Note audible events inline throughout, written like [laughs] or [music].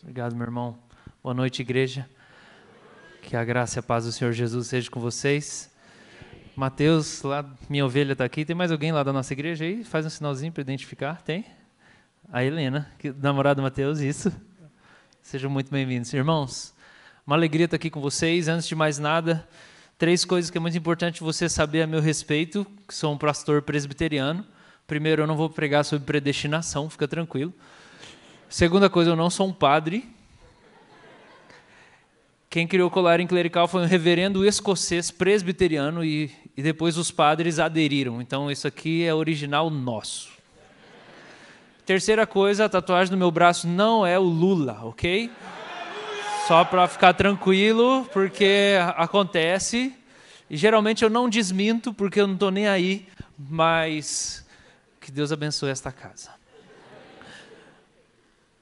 Obrigado, meu irmão. Boa noite, igreja. Que a graça e a paz do Senhor Jesus seja com vocês. Mateus, lá, minha ovelha está aqui. Tem mais alguém lá da nossa igreja aí? Faz um sinalzinho para identificar. Tem? A Helena, que, namorada do Mateus, isso. Sejam muito bem-vindos. Irmãos, uma alegria estar aqui com vocês. Antes de mais nada, três coisas que é muito importante você saber a meu respeito, que sou um pastor presbiteriano. Primeiro, eu não vou pregar sobre predestinação, fica tranquilo. Segunda coisa, eu não sou um padre. Quem criou o colar clerical foi um reverendo escocês presbiteriano e, e depois os padres aderiram. Então, isso aqui é original nosso. Terceira coisa, a tatuagem no meu braço não é o Lula, ok? Só para ficar tranquilo, porque acontece. E geralmente eu não desminto, porque eu não estou nem aí, mas que Deus abençoe esta casa.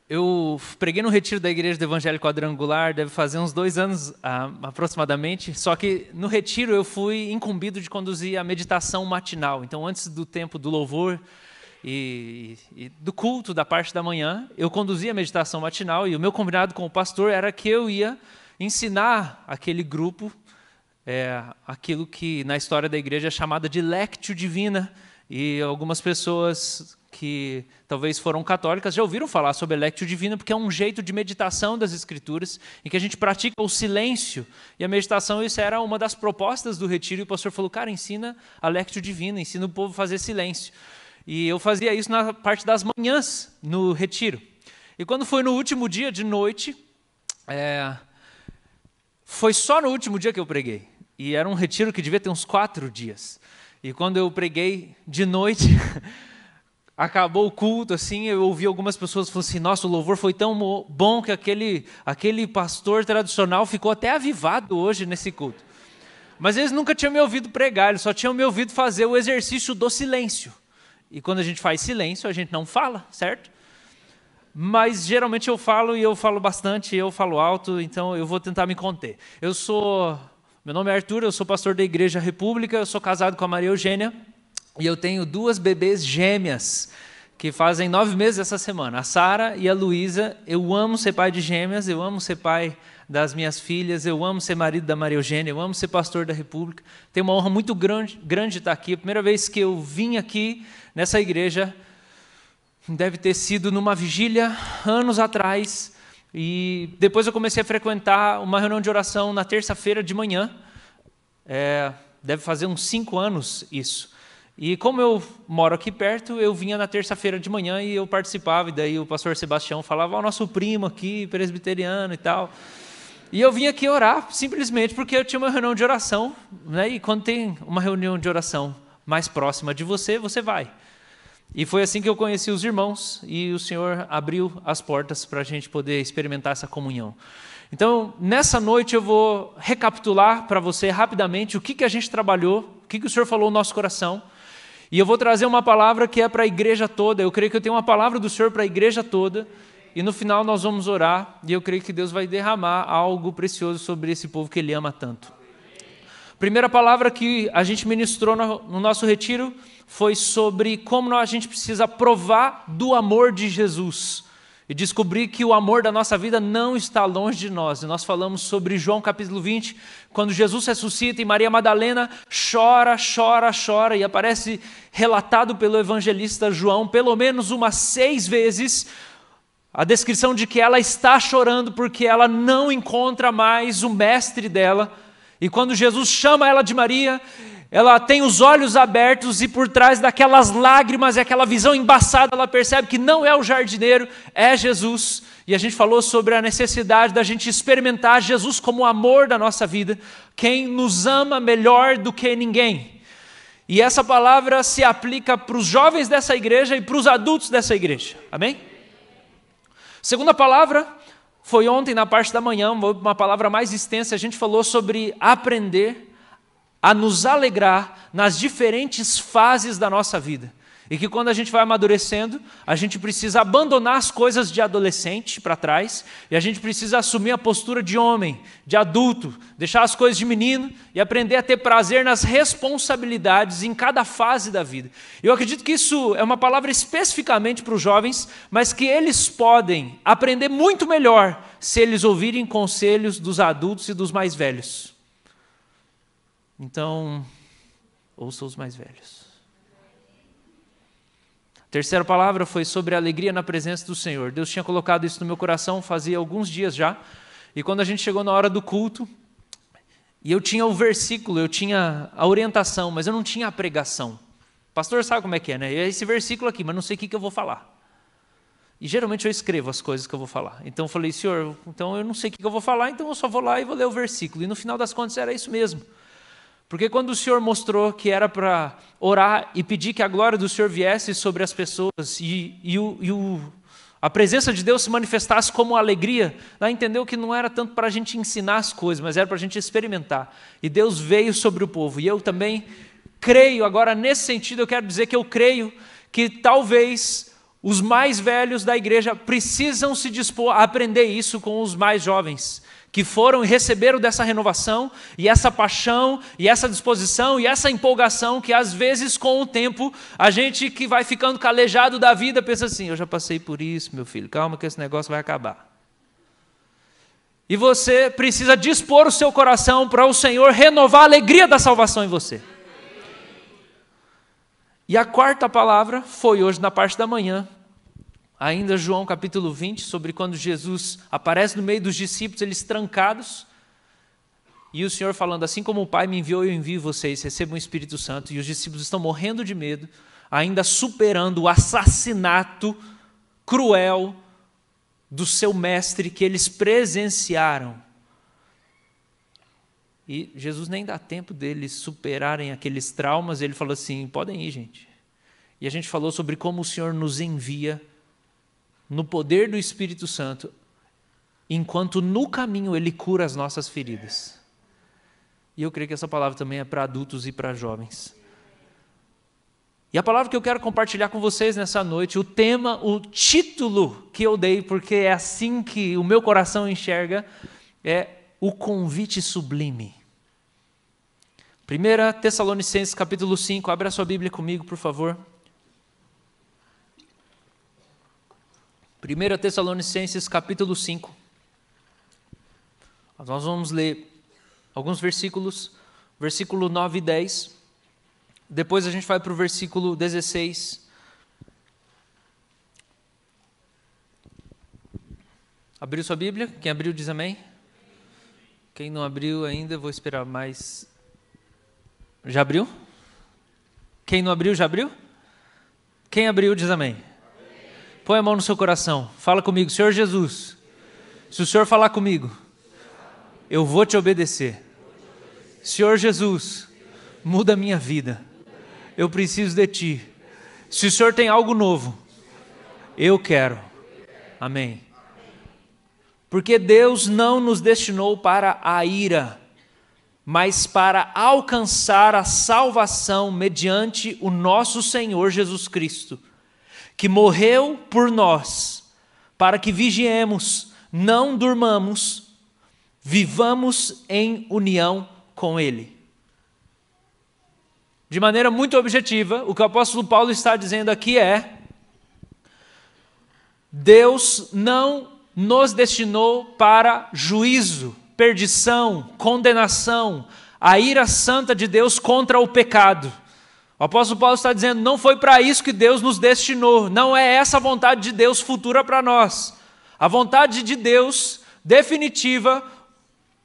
Eu preguei no retiro da Igreja do Evangelho Quadrangular, deve fazer uns dois anos ah, aproximadamente. Só que no retiro eu fui incumbido de conduzir a meditação matinal. Então, antes do tempo do louvor e, e do culto da parte da manhã, eu conduzia a meditação matinal e o meu combinado com o pastor era que eu ia ensinar aquele grupo é, aquilo que na história da igreja é chamada de lectio divina. E algumas pessoas que talvez foram católicas já ouviram falar sobre a Lectio Divina, porque é um jeito de meditação das Escrituras, em que a gente pratica o silêncio. E a meditação, isso era uma das propostas do retiro, e o pastor falou, cara, ensina a Lectio Divina, ensina o povo a fazer silêncio. E eu fazia isso na parte das manhãs, no retiro. E quando foi no último dia de noite, é, foi só no último dia que eu preguei. E era um retiro que devia ter uns quatro dias. E quando eu preguei de noite, [laughs] acabou o culto, assim, eu ouvi algumas pessoas falando assim: nossa, o louvor foi tão bom que aquele, aquele pastor tradicional ficou até avivado hoje nesse culto. Mas eles nunca tinham me ouvido pregar, eles só tinham me ouvido fazer o exercício do silêncio. E quando a gente faz silêncio, a gente não fala, certo? Mas geralmente eu falo e eu falo bastante, eu falo alto, então eu vou tentar me conter. Eu sou. Meu nome é Arthur, eu sou pastor da Igreja República, eu sou casado com a Maria Eugênia. E eu tenho duas bebês gêmeas que fazem nove meses essa semana, a Sara e a Luísa. Eu amo ser pai de gêmeas, eu amo ser pai das minhas filhas, eu amo ser marido da Maria Eugênia, eu amo ser pastor da República. Tenho uma honra muito grande, grande estar aqui. A primeira vez que eu vim aqui nessa igreja deve ter sido numa vigília anos atrás. E depois eu comecei a frequentar uma reunião de oração na terça-feira de manhã. É, deve fazer uns cinco anos isso. E como eu moro aqui perto, eu vinha na terça-feira de manhã e eu participava, e daí o pastor Sebastião falava, o nosso primo aqui, presbiteriano e tal. E eu vim aqui orar, simplesmente porque eu tinha uma reunião de oração, né? e quando tem uma reunião de oração mais próxima de você, você vai. E foi assim que eu conheci os irmãos, e o Senhor abriu as portas para a gente poder experimentar essa comunhão. Então, nessa noite eu vou recapitular para você rapidamente o que, que a gente trabalhou, o que, que o Senhor falou no nosso coração, e eu vou trazer uma palavra que é para a igreja toda. Eu creio que eu tenho uma palavra do Senhor para a igreja toda. E no final nós vamos orar. E eu creio que Deus vai derramar algo precioso sobre esse povo que Ele ama tanto. Primeira palavra que a gente ministrou no nosso retiro foi sobre como a gente precisa provar do amor de Jesus e descobrir que o amor da nossa vida não está longe de nós. E nós falamos sobre João capítulo 20, quando Jesus ressuscita e Maria Madalena chora, chora, chora, e aparece relatado pelo evangelista João pelo menos umas seis vezes a descrição de que ela está chorando porque ela não encontra mais o mestre dela. E quando Jesus chama ela de Maria, ela tem os olhos abertos e por trás daquelas lágrimas e aquela visão embaçada, ela percebe que não é o jardineiro, é Jesus. E a gente falou sobre a necessidade da gente experimentar Jesus como o amor da nossa vida, quem nos ama melhor do que ninguém. E essa palavra se aplica para os jovens dessa igreja e para os adultos dessa igreja. Amém? Segunda palavra foi ontem na parte da manhã, uma palavra mais extensa, a gente falou sobre aprender a nos alegrar nas diferentes fases da nossa vida. E que quando a gente vai amadurecendo, a gente precisa abandonar as coisas de adolescente para trás e a gente precisa assumir a postura de homem, de adulto, deixar as coisas de menino e aprender a ter prazer nas responsabilidades em cada fase da vida. Eu acredito que isso é uma palavra especificamente para os jovens, mas que eles podem aprender muito melhor se eles ouvirem conselhos dos adultos e dos mais velhos. Então, ouça os mais velhos. A terceira palavra foi sobre a alegria na presença do Senhor. Deus tinha colocado isso no meu coração fazia alguns dias já. E quando a gente chegou na hora do culto, e eu tinha o versículo, eu tinha a orientação, mas eu não tinha a pregação. Pastor sabe como é que é, né? É esse versículo aqui, mas não sei o que, que eu vou falar. E geralmente eu escrevo as coisas que eu vou falar. Então eu falei, senhor, então eu não sei o que eu vou falar, então eu só vou lá e vou ler o versículo. E no final das contas era isso mesmo. Porque quando o Senhor mostrou que era para orar e pedir que a glória do Senhor viesse sobre as pessoas e, e, o, e o, a presença de Deus se manifestasse como alegria, lá entendeu que não era tanto para a gente ensinar as coisas, mas era para a gente experimentar. E Deus veio sobre o povo. E eu também creio, agora nesse sentido, eu quero dizer que eu creio que talvez os mais velhos da igreja precisam se dispor a aprender isso com os mais jovens que foram e receberam dessa renovação, e essa paixão, e essa disposição, e essa empolgação, que às vezes com o tempo, a gente que vai ficando calejado da vida pensa assim: eu já passei por isso, meu filho, calma que esse negócio vai acabar. E você precisa dispor o seu coração para o Senhor renovar a alegria da salvação em você. E a quarta palavra foi hoje na parte da manhã, Ainda João capítulo 20, sobre quando Jesus aparece no meio dos discípulos, eles trancados, e o Senhor falando: Assim como o Pai me enviou, eu envio vocês, recebam o Espírito Santo. E os discípulos estão morrendo de medo, ainda superando o assassinato cruel do seu mestre que eles presenciaram. E Jesus nem dá tempo deles superarem aqueles traumas, ele falou assim: podem ir, gente. E a gente falou sobre como o Senhor nos envia no poder do Espírito Santo, enquanto no caminho ele cura as nossas feridas. E eu creio que essa palavra também é para adultos e para jovens. E a palavra que eu quero compartilhar com vocês nessa noite, o tema, o título que eu dei, porque é assim que o meu coração enxerga, é o convite sublime. 1 Tessalonicenses capítulo 5, abra a sua Bíblia comigo, por favor. 1 Tessalonicenses capítulo 5. Nós vamos ler alguns versículos, versículo 9 e 10. Depois a gente vai para o versículo 16. Abriu sua Bíblia? Quem abriu diz amém. Quem não abriu ainda, vou esperar mais. Já abriu? Quem não abriu, já abriu? Quem abriu diz amém. Põe a mão no seu coração. Fala comigo, Senhor Jesus. Se o Senhor falar comigo, eu vou te obedecer. Senhor Jesus, muda a minha vida. Eu preciso de ti. Se o Senhor tem algo novo, eu quero. Amém. Porque Deus não nos destinou para a ira, mas para alcançar a salvação mediante o nosso Senhor Jesus Cristo que morreu por nós, para que vigiemos, não durmamos, vivamos em união com Ele. De maneira muito objetiva, o que o apóstolo Paulo está dizendo aqui é: Deus não nos destinou para juízo, perdição, condenação, a ira santa de Deus contra o pecado. O apóstolo Paulo está dizendo: não foi para isso que Deus nos destinou, não é essa a vontade de Deus futura para nós. A vontade de Deus definitiva,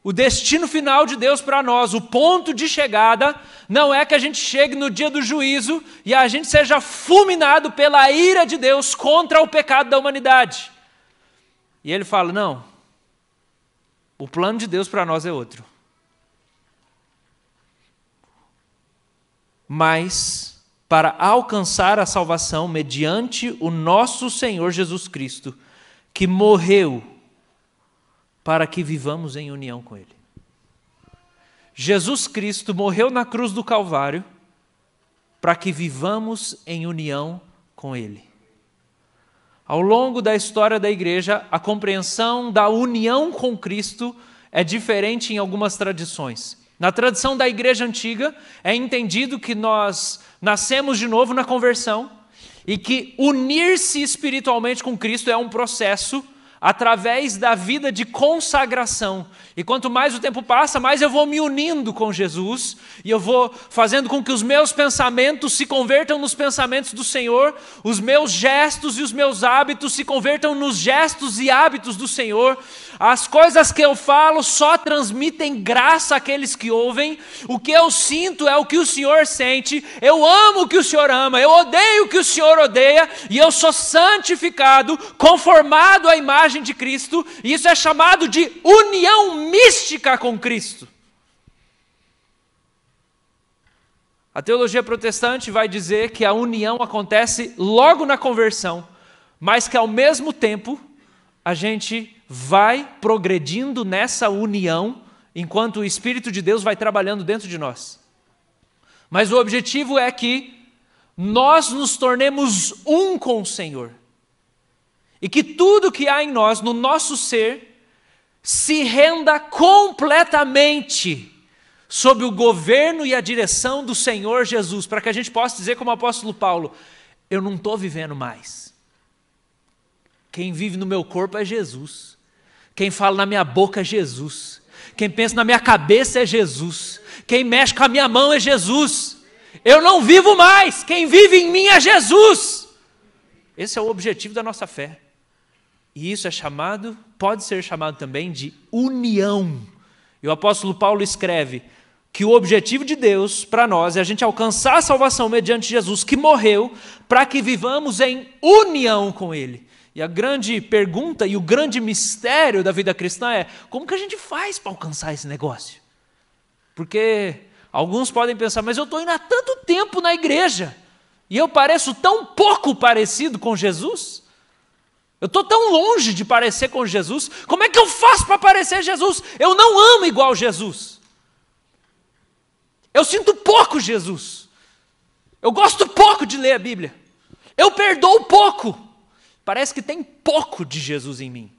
o destino final de Deus para nós, o ponto de chegada, não é que a gente chegue no dia do juízo e a gente seja fulminado pela ira de Deus contra o pecado da humanidade. E ele fala: não, o plano de Deus para nós é outro. Mas para alcançar a salvação mediante o nosso Senhor Jesus Cristo, que morreu para que vivamos em união com Ele. Jesus Cristo morreu na cruz do Calvário para que vivamos em união com Ele. Ao longo da história da igreja, a compreensão da união com Cristo é diferente em algumas tradições. Na tradição da igreja antiga, é entendido que nós nascemos de novo na conversão e que unir-se espiritualmente com Cristo é um processo através da vida de consagração. E quanto mais o tempo passa, mais eu vou me unindo com Jesus e eu vou fazendo com que os meus pensamentos se convertam nos pensamentos do Senhor, os meus gestos e os meus hábitos se convertam nos gestos e hábitos do Senhor. As coisas que eu falo só transmitem graça àqueles que ouvem. O que eu sinto é o que o Senhor sente. Eu amo o que o Senhor ama, eu odeio o que o Senhor odeia e eu sou santificado, conformado à imagem imagem de Cristo, e isso é chamado de união mística com Cristo. A teologia protestante vai dizer que a união acontece logo na conversão, mas que ao mesmo tempo a gente vai progredindo nessa união enquanto o Espírito de Deus vai trabalhando dentro de nós. Mas o objetivo é que nós nos tornemos um com o Senhor. E que tudo que há em nós, no nosso ser, se renda completamente sob o governo e a direção do Senhor Jesus, para que a gente possa dizer, como o apóstolo Paulo: eu não estou vivendo mais. Quem vive no meu corpo é Jesus. Quem fala na minha boca é Jesus. Quem pensa na minha cabeça é Jesus. Quem mexe com a minha mão é Jesus. Eu não vivo mais. Quem vive em mim é Jesus. Esse é o objetivo da nossa fé. E isso é chamado, pode ser chamado também de união. E o apóstolo Paulo escreve que o objetivo de Deus para nós é a gente alcançar a salvação mediante Jesus que morreu para que vivamos em união com Ele. E a grande pergunta e o grande mistério da vida cristã é: como que a gente faz para alcançar esse negócio? Porque alguns podem pensar, mas eu estou indo há tanto tempo na igreja e eu pareço tão pouco parecido com Jesus. Eu estou tão longe de parecer com Jesus, como é que eu faço para parecer Jesus? Eu não amo igual Jesus. Eu sinto pouco Jesus. Eu gosto pouco de ler a Bíblia. Eu perdoo pouco. Parece que tem pouco de Jesus em mim.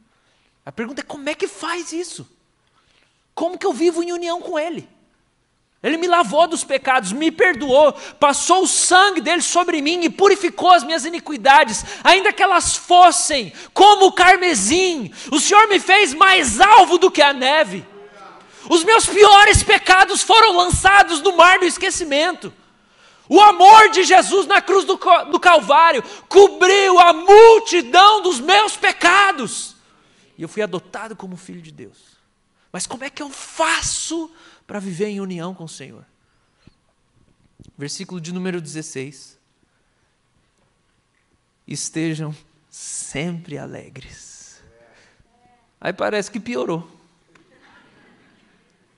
A pergunta é: como é que faz isso? Como que eu vivo em união com Ele? Ele me lavou dos pecados, me perdoou, passou o sangue dele sobre mim e purificou as minhas iniquidades, ainda que elas fossem como o carmesim. O Senhor me fez mais alvo do que a neve. Os meus piores pecados foram lançados no mar do esquecimento. O amor de Jesus na cruz do, do Calvário cobriu a multidão dos meus pecados. E eu fui adotado como filho de Deus. Mas como é que eu faço para viver em união com o Senhor. Versículo de número 16. Estejam sempre alegres. Aí parece que piorou.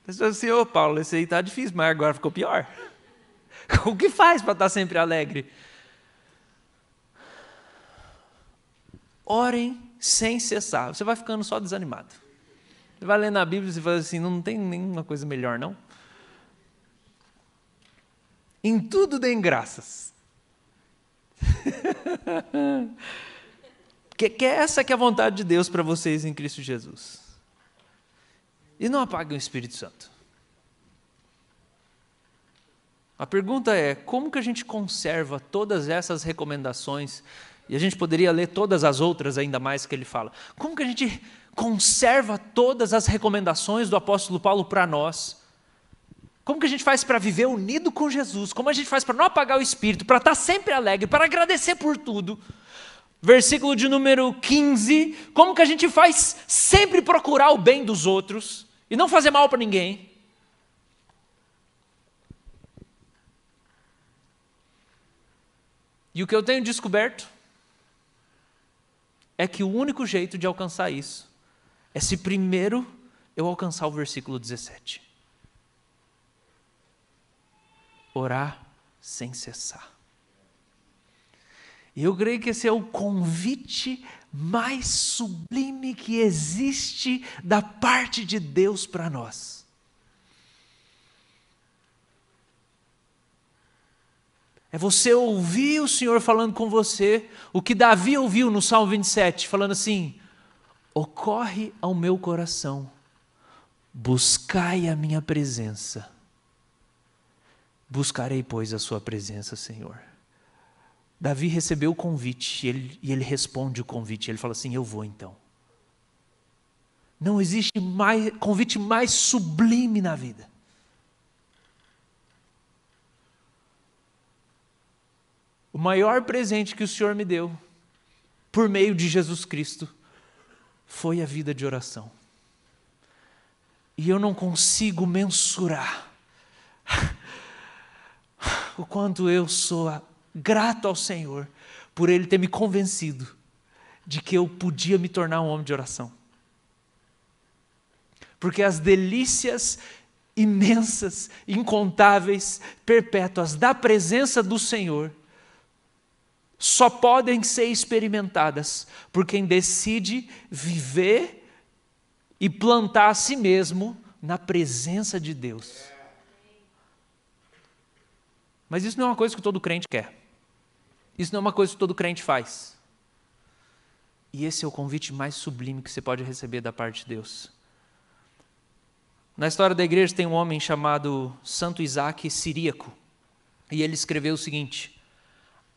Pessoal assim, ô Paulo, esse aí está difícil, mas agora ficou pior. [laughs] O que faz para estar tá sempre alegre? Orem sem cessar. Você vai ficando só desanimado. Você vai lendo a Bíblia e fala assim: não tem nenhuma coisa melhor, não? Em tudo deem graças. [laughs] que, que é essa que é a vontade de Deus para vocês em Cristo Jesus. E não apaguem o Espírito Santo. A pergunta é: como que a gente conserva todas essas recomendações? E a gente poderia ler todas as outras ainda mais que ele fala. Como que a gente conserva todas as recomendações do apóstolo Paulo para nós. Como que a gente faz para viver unido com Jesus? Como a gente faz para não apagar o espírito, para estar tá sempre alegre, para agradecer por tudo? Versículo de número 15. Como que a gente faz sempre procurar o bem dos outros e não fazer mal para ninguém? E o que eu tenho descoberto é que o único jeito de alcançar isso é se primeiro eu alcançar o versículo 17. Orar sem cessar. E eu creio que esse é o convite mais sublime que existe da parte de Deus para nós. É você ouvir o Senhor falando com você, o que Davi ouviu no Salmo 27, falando assim: ocorre ao meu coração, buscai a minha presença. Buscarei, pois, a sua presença, Senhor. Davi recebeu o convite e ele, e ele responde o convite. Ele fala assim: Eu vou então. Não existe mais, convite mais sublime na vida. O maior presente que o Senhor me deu, por meio de Jesus Cristo, foi a vida de oração. E eu não consigo mensurar [laughs] o quanto eu sou grato ao Senhor por Ele ter me convencido de que eu podia me tornar um homem de oração. Porque as delícias imensas, incontáveis, perpétuas da presença do Senhor só podem ser experimentadas por quem decide viver e plantar a si mesmo na presença de Deus. Mas isso não é uma coisa que todo crente quer. Isso não é uma coisa que todo crente faz. E esse é o convite mais sublime que você pode receber da parte de Deus. Na história da igreja tem um homem chamado Santo Isaac Siríaco. E ele escreveu o seguinte: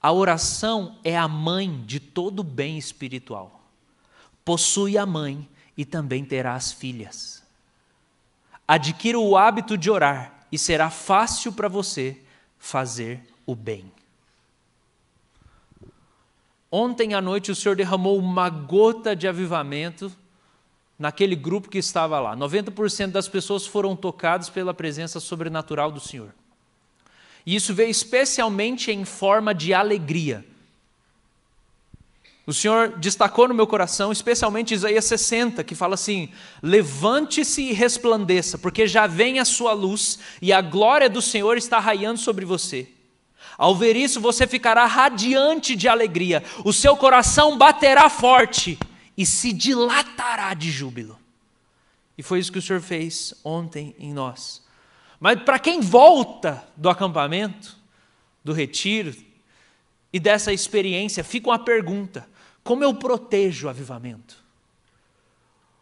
A oração é a mãe de todo bem espiritual. Possui a mãe e também terá as filhas. Adquira o hábito de orar e será fácil para você fazer o bem. Ontem à noite o Senhor derramou uma gota de avivamento naquele grupo que estava lá. 90% das pessoas foram tocadas pela presença sobrenatural do Senhor. E isso veio especialmente em forma de alegria. O Senhor destacou no meu coração, especialmente Isaías 60, que fala assim: Levante-se e resplandeça, porque já vem a sua luz e a glória do Senhor está raiando sobre você. Ao ver isso, você ficará radiante de alegria, o seu coração baterá forte e se dilatará de júbilo. E foi isso que o Senhor fez ontem em nós. Mas para quem volta do acampamento, do retiro e dessa experiência, fica uma pergunta: como eu protejo o avivamento?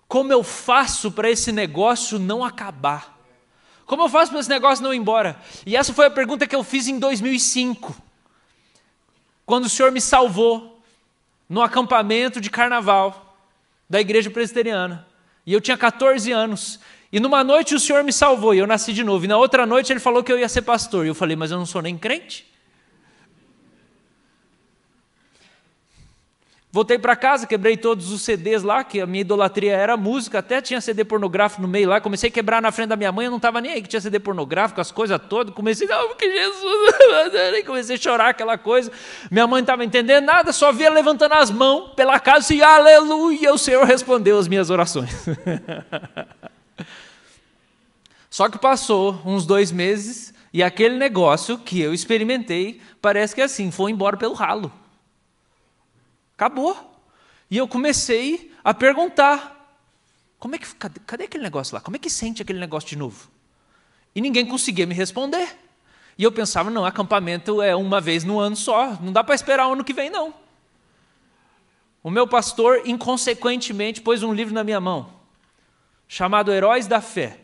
Como eu faço para esse negócio não acabar? Como eu faço para esse negócio não ir embora? E essa foi a pergunta que eu fiz em 2005, quando o Senhor me salvou no acampamento de carnaval da igreja presbiteriana. E eu tinha 14 anos. E numa noite o Senhor me salvou e eu nasci de novo. E na outra noite ele falou que eu ia ser pastor. E eu falei, mas eu não sou nem crente. Voltei para casa, quebrei todos os CDs lá, que a minha idolatria era música, até tinha CD pornográfico no meio lá. Comecei a quebrar na frente da minha mãe, eu não estava nem aí que tinha CD pornográfico, as coisas todas. Comecei, não, porque Jesus, [laughs] comecei a chorar aquela coisa. Minha mãe não estava entendendo nada, só via levantando as mãos pela casa e aleluia, o Senhor respondeu as minhas orações. [laughs] Só que passou uns dois meses e aquele negócio que eu experimentei parece que é assim, foi embora pelo ralo. Acabou. E eu comecei a perguntar: como é que, cadê, cadê aquele negócio lá? Como é que sente aquele negócio de novo? E ninguém conseguia me responder. E eu pensava: não, acampamento é uma vez no ano só, não dá para esperar o ano que vem, não. O meu pastor, inconsequentemente, pôs um livro na minha mão, chamado Heróis da Fé,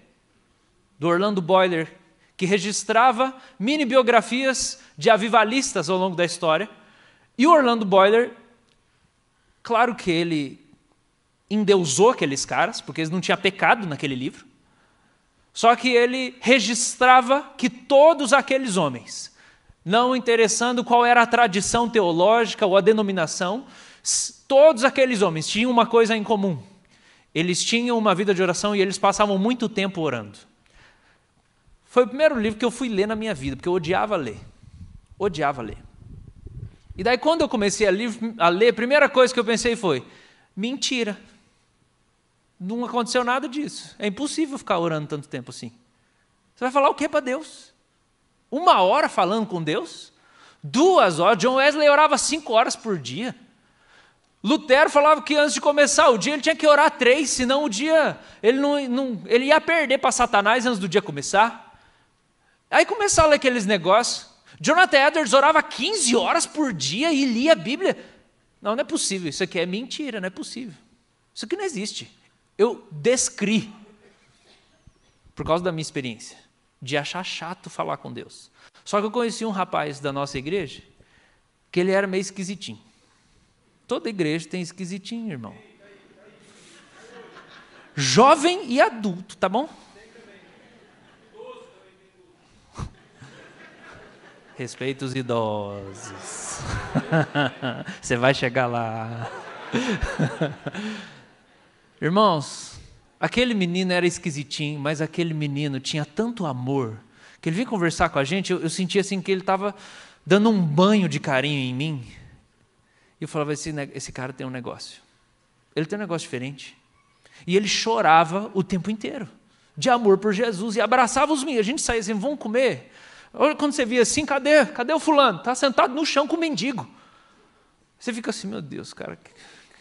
do Orlando Boiler, que registrava mini biografias de avivalistas ao longo da história. E o Orlando Boiler Claro que ele endeusou aqueles caras, porque eles não tinham pecado naquele livro. Só que ele registrava que todos aqueles homens, não interessando qual era a tradição teológica ou a denominação, todos aqueles homens tinham uma coisa em comum. Eles tinham uma vida de oração e eles passavam muito tempo orando. Foi o primeiro livro que eu fui ler na minha vida, porque eu odiava ler. Odiava ler. E daí, quando eu comecei a, a ler, a primeira coisa que eu pensei foi: mentira. Não aconteceu nada disso. É impossível ficar orando tanto tempo assim. Você vai falar o que para Deus? Uma hora falando com Deus? Duas horas? John Wesley orava cinco horas por dia. Lutero falava que antes de começar o dia ele tinha que orar três, senão o dia ele, não, não, ele ia perder para Satanás antes do dia começar. Aí começaram aqueles negócios. Jonathan Edwards orava 15 horas por dia e lia a Bíblia. Não, não é possível. Isso aqui é mentira, não é possível. Isso aqui não existe. Eu descri, por causa da minha experiência, de achar chato falar com Deus. Só que eu conheci um rapaz da nossa igreja que ele era meio esquisitinho. Toda igreja tem esquisitinho, irmão. Jovem e adulto, tá bom? Respeita os idosos. [laughs] Você vai chegar lá. Irmãos, aquele menino era esquisitinho, mas aquele menino tinha tanto amor que ele vinha conversar com a gente. Eu, eu sentia assim que ele estava dando um banho de carinho em mim. E eu falava: esse, esse cara tem um negócio. Ele tem um negócio diferente. E ele chorava o tempo inteiro, de amor por Jesus, e abraçava os meninos. A gente saía assim: vamos comer. Olha quando você via assim, cadê? Cadê o fulano? Está sentado no chão com o mendigo. Você fica assim, meu Deus, cara, que,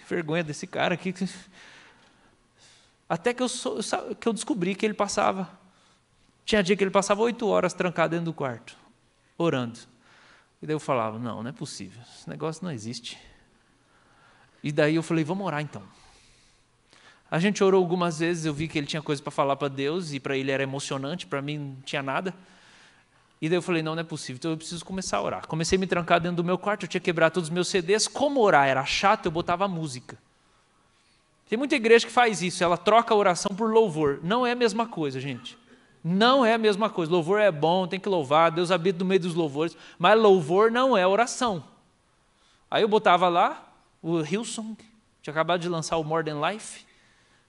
vergonha desse cara aqui. Até que eu, que eu descobri que ele passava. Tinha dia que ele passava oito horas trancado dentro do quarto, orando. E daí eu falava, não, não é possível, esse negócio não existe. E daí eu falei, vamos orar então. A gente orou algumas vezes, eu vi que ele tinha coisa para falar para Deus, e para ele era emocionante, para mim não tinha nada. E daí eu falei, não, não é possível, então eu preciso começar a orar. Comecei a me trancar dentro do meu quarto, eu tinha quebrado todos os meus CDs. Como orar era chato, eu botava música. Tem muita igreja que faz isso, ela troca a oração por louvor. Não é a mesma coisa, gente. Não é a mesma coisa. Louvor é bom, tem que louvar, Deus habita no meio dos louvores, mas louvor não é oração. Aí eu botava lá o Hillsong, tinha acabado de lançar o More Than Life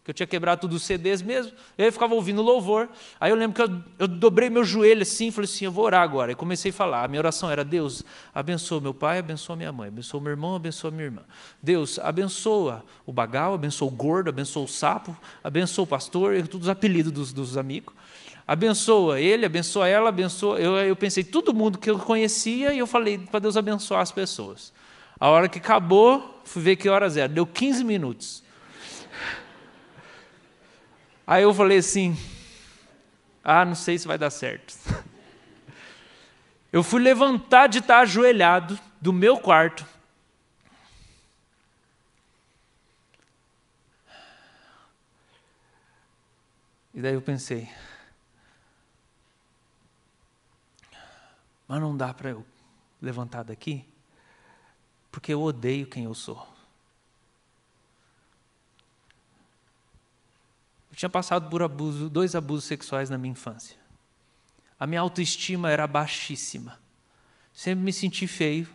que eu tinha quebrado tudo os CDs mesmo, eu ficava ouvindo louvor. Aí eu lembro que eu, eu dobrei meu joelho assim, falei assim, eu vou orar agora. E comecei a falar, a minha oração era, Deus, abençoa meu pai, abençoa minha mãe, abençoa meu irmão, abençoa minha irmã. Deus, abençoa o bagal, abençoa o gordo, abençoa o sapo, abençoa o pastor, todos os apelidos dos, dos amigos. Abençoa ele, abençoa ela, abençoa... Eu, eu pensei, todo mundo que eu conhecia, e eu falei para Deus abençoar as pessoas. A hora que acabou, fui ver que horas era, deu 15 minutos. Aí eu falei assim: ah, não sei se vai dar certo. [laughs] Eu fui levantar de estar ajoelhado do meu quarto. E daí eu pensei, mas não dá para eu levantar daqui, porque eu odeio quem eu sou. Eu tinha passado por abuso, dois abusos sexuais na minha infância. A minha autoestima era baixíssima. Sempre me senti feio,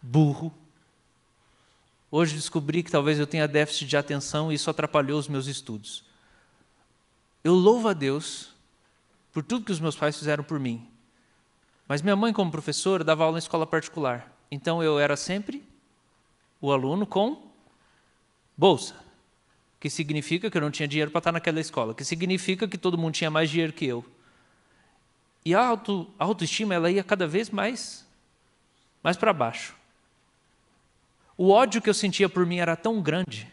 burro. Hoje descobri que talvez eu tenha déficit de atenção e isso atrapalhou os meus estudos. Eu louvo a Deus por tudo que os meus pais fizeram por mim. Mas minha mãe, como professora, dava aula em escola particular. Então eu era sempre o aluno com bolsa que significa que eu não tinha dinheiro para estar naquela escola, que significa que todo mundo tinha mais dinheiro que eu. E a, auto, a autoestima ela ia cada vez mais, mais para baixo. O ódio que eu sentia por mim era tão grande,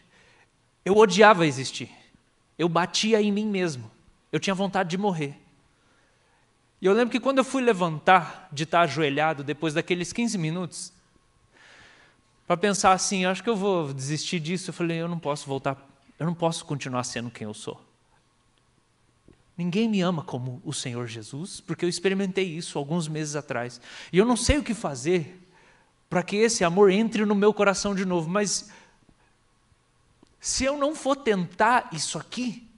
eu odiava existir. Eu batia em mim mesmo. Eu tinha vontade de morrer. E eu lembro que quando eu fui levantar de estar ajoelhado, depois daqueles 15 minutos, para pensar assim, acho que eu vou desistir disso, eu falei, eu não posso voltar eu não posso continuar sendo quem eu sou. Ninguém me ama como o Senhor Jesus, porque eu experimentei isso alguns meses atrás. E eu não sei o que fazer para que esse amor entre no meu coração de novo, mas se eu não for tentar isso aqui,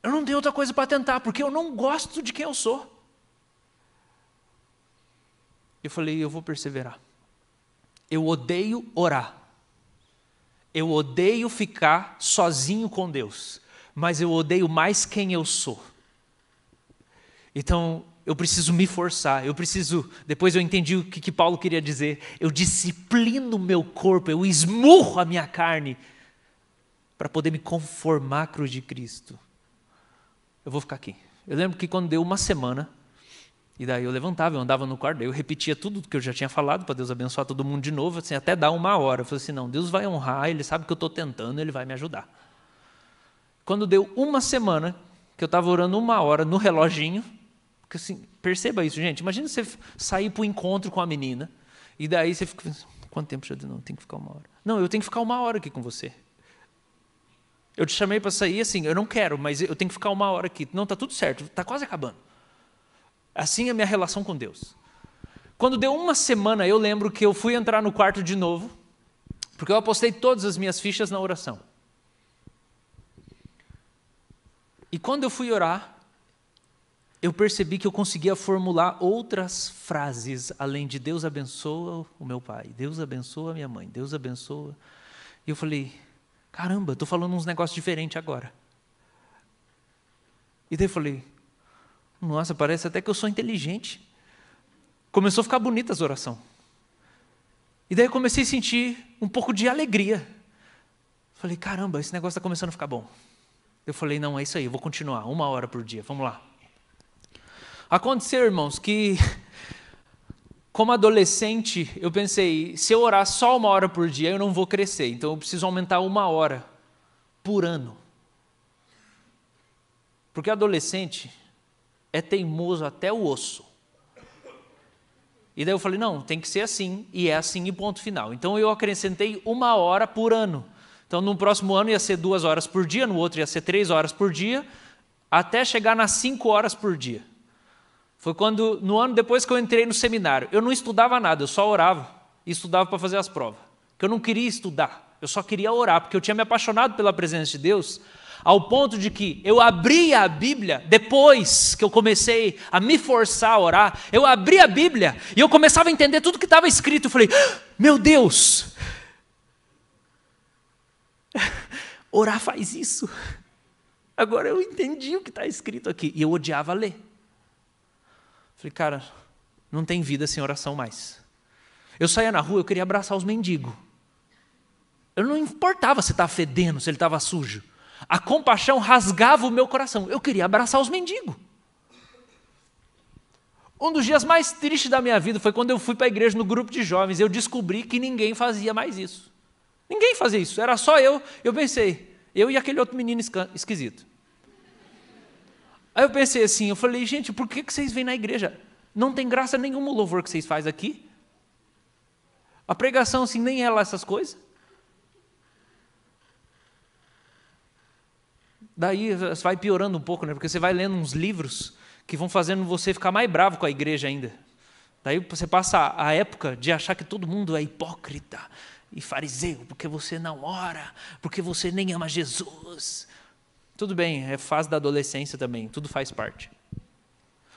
eu não tenho outra coisa para tentar, porque eu não gosto de quem eu sou. Eu falei, eu vou perseverar. Eu odeio orar. Eu odeio ficar sozinho com Deus, mas eu odeio mais quem eu sou. Então, eu preciso me forçar, eu preciso. Depois eu entendi o que, que Paulo queria dizer. Eu disciplino o meu corpo, eu esmurro a minha carne para poder me conformar à cruz de Cristo. Eu vou ficar aqui. Eu lembro que quando deu uma semana, e daí eu levantava, eu andava no quarto, eu repetia tudo que eu já tinha falado para Deus abençoar todo mundo de novo, assim, até dar uma hora. Eu falei assim: não, Deus vai honrar, Ele sabe que eu estou tentando, Ele vai me ajudar. Quando deu uma semana, que eu estava orando uma hora no reloginho, Porque assim, perceba isso, gente. Imagina você sair para o encontro com a menina, e daí você fica. Quanto tempo já não? Tem que ficar uma hora. Não, eu tenho que ficar uma hora aqui com você. Eu te chamei para sair assim, eu não quero, mas eu tenho que ficar uma hora aqui. Não, está tudo certo, está quase acabando. Assim é a minha relação com Deus. Quando deu uma semana, eu lembro que eu fui entrar no quarto de novo, porque eu apostei todas as minhas fichas na oração. E quando eu fui orar, eu percebi que eu conseguia formular outras frases além de Deus abençoa o meu pai, Deus abençoa a minha mãe, Deus abençoa. E eu falei, caramba, estou falando uns negócios diferentes agora. E daí eu falei, nossa, parece até que eu sou inteligente. Começou a ficar bonita as orações. E daí eu comecei a sentir um pouco de alegria. Falei, caramba, esse negócio está começando a ficar bom. Eu falei, não, é isso aí, eu vou continuar, uma hora por dia, vamos lá. Aconteceu, irmãos, que [laughs] como adolescente, eu pensei, se eu orar só uma hora por dia, eu não vou crescer, então eu preciso aumentar uma hora por ano. Porque adolescente é teimoso até o osso. E daí eu falei, não, tem que ser assim, e é assim e ponto final. Então eu acrescentei uma hora por ano. Então no próximo ano ia ser duas horas por dia, no outro ia ser três horas por dia, até chegar nas cinco horas por dia. Foi quando, no ano depois que eu entrei no seminário, eu não estudava nada, eu só orava e estudava para fazer as provas. Porque eu não queria estudar, eu só queria orar, porque eu tinha me apaixonado pela presença de Deus, ao ponto de que eu abria a Bíblia, depois que eu comecei a me forçar a orar, eu abria a Bíblia e eu começava a entender tudo que estava escrito. Eu falei, ah, meu Deus, [laughs] orar faz isso. Agora eu entendi o que está escrito aqui. E eu odiava ler. Falei, cara, não tem vida sem oração mais. Eu saía na rua, eu queria abraçar os mendigos. Eu não importava se estava fedendo, se ele estava sujo. A compaixão rasgava o meu coração. Eu queria abraçar os mendigos. Um dos dias mais tristes da minha vida foi quando eu fui para a igreja no grupo de jovens. Eu descobri que ninguém fazia mais isso. Ninguém fazia isso, era só eu. Eu pensei, eu e aquele outro menino esquisito. Aí eu pensei assim, eu falei, gente, por que, que vocês vêm na igreja? Não tem graça nenhuma o louvor que vocês fazem aqui. A pregação, assim, nem é lá essas coisas. Daí vai piorando um pouco, né? Porque você vai lendo uns livros que vão fazendo você ficar mais bravo com a igreja ainda. Daí você passa a época de achar que todo mundo é hipócrita e fariseu, porque você não ora, porque você nem ama Jesus. Tudo bem, é fase da adolescência também, tudo faz parte.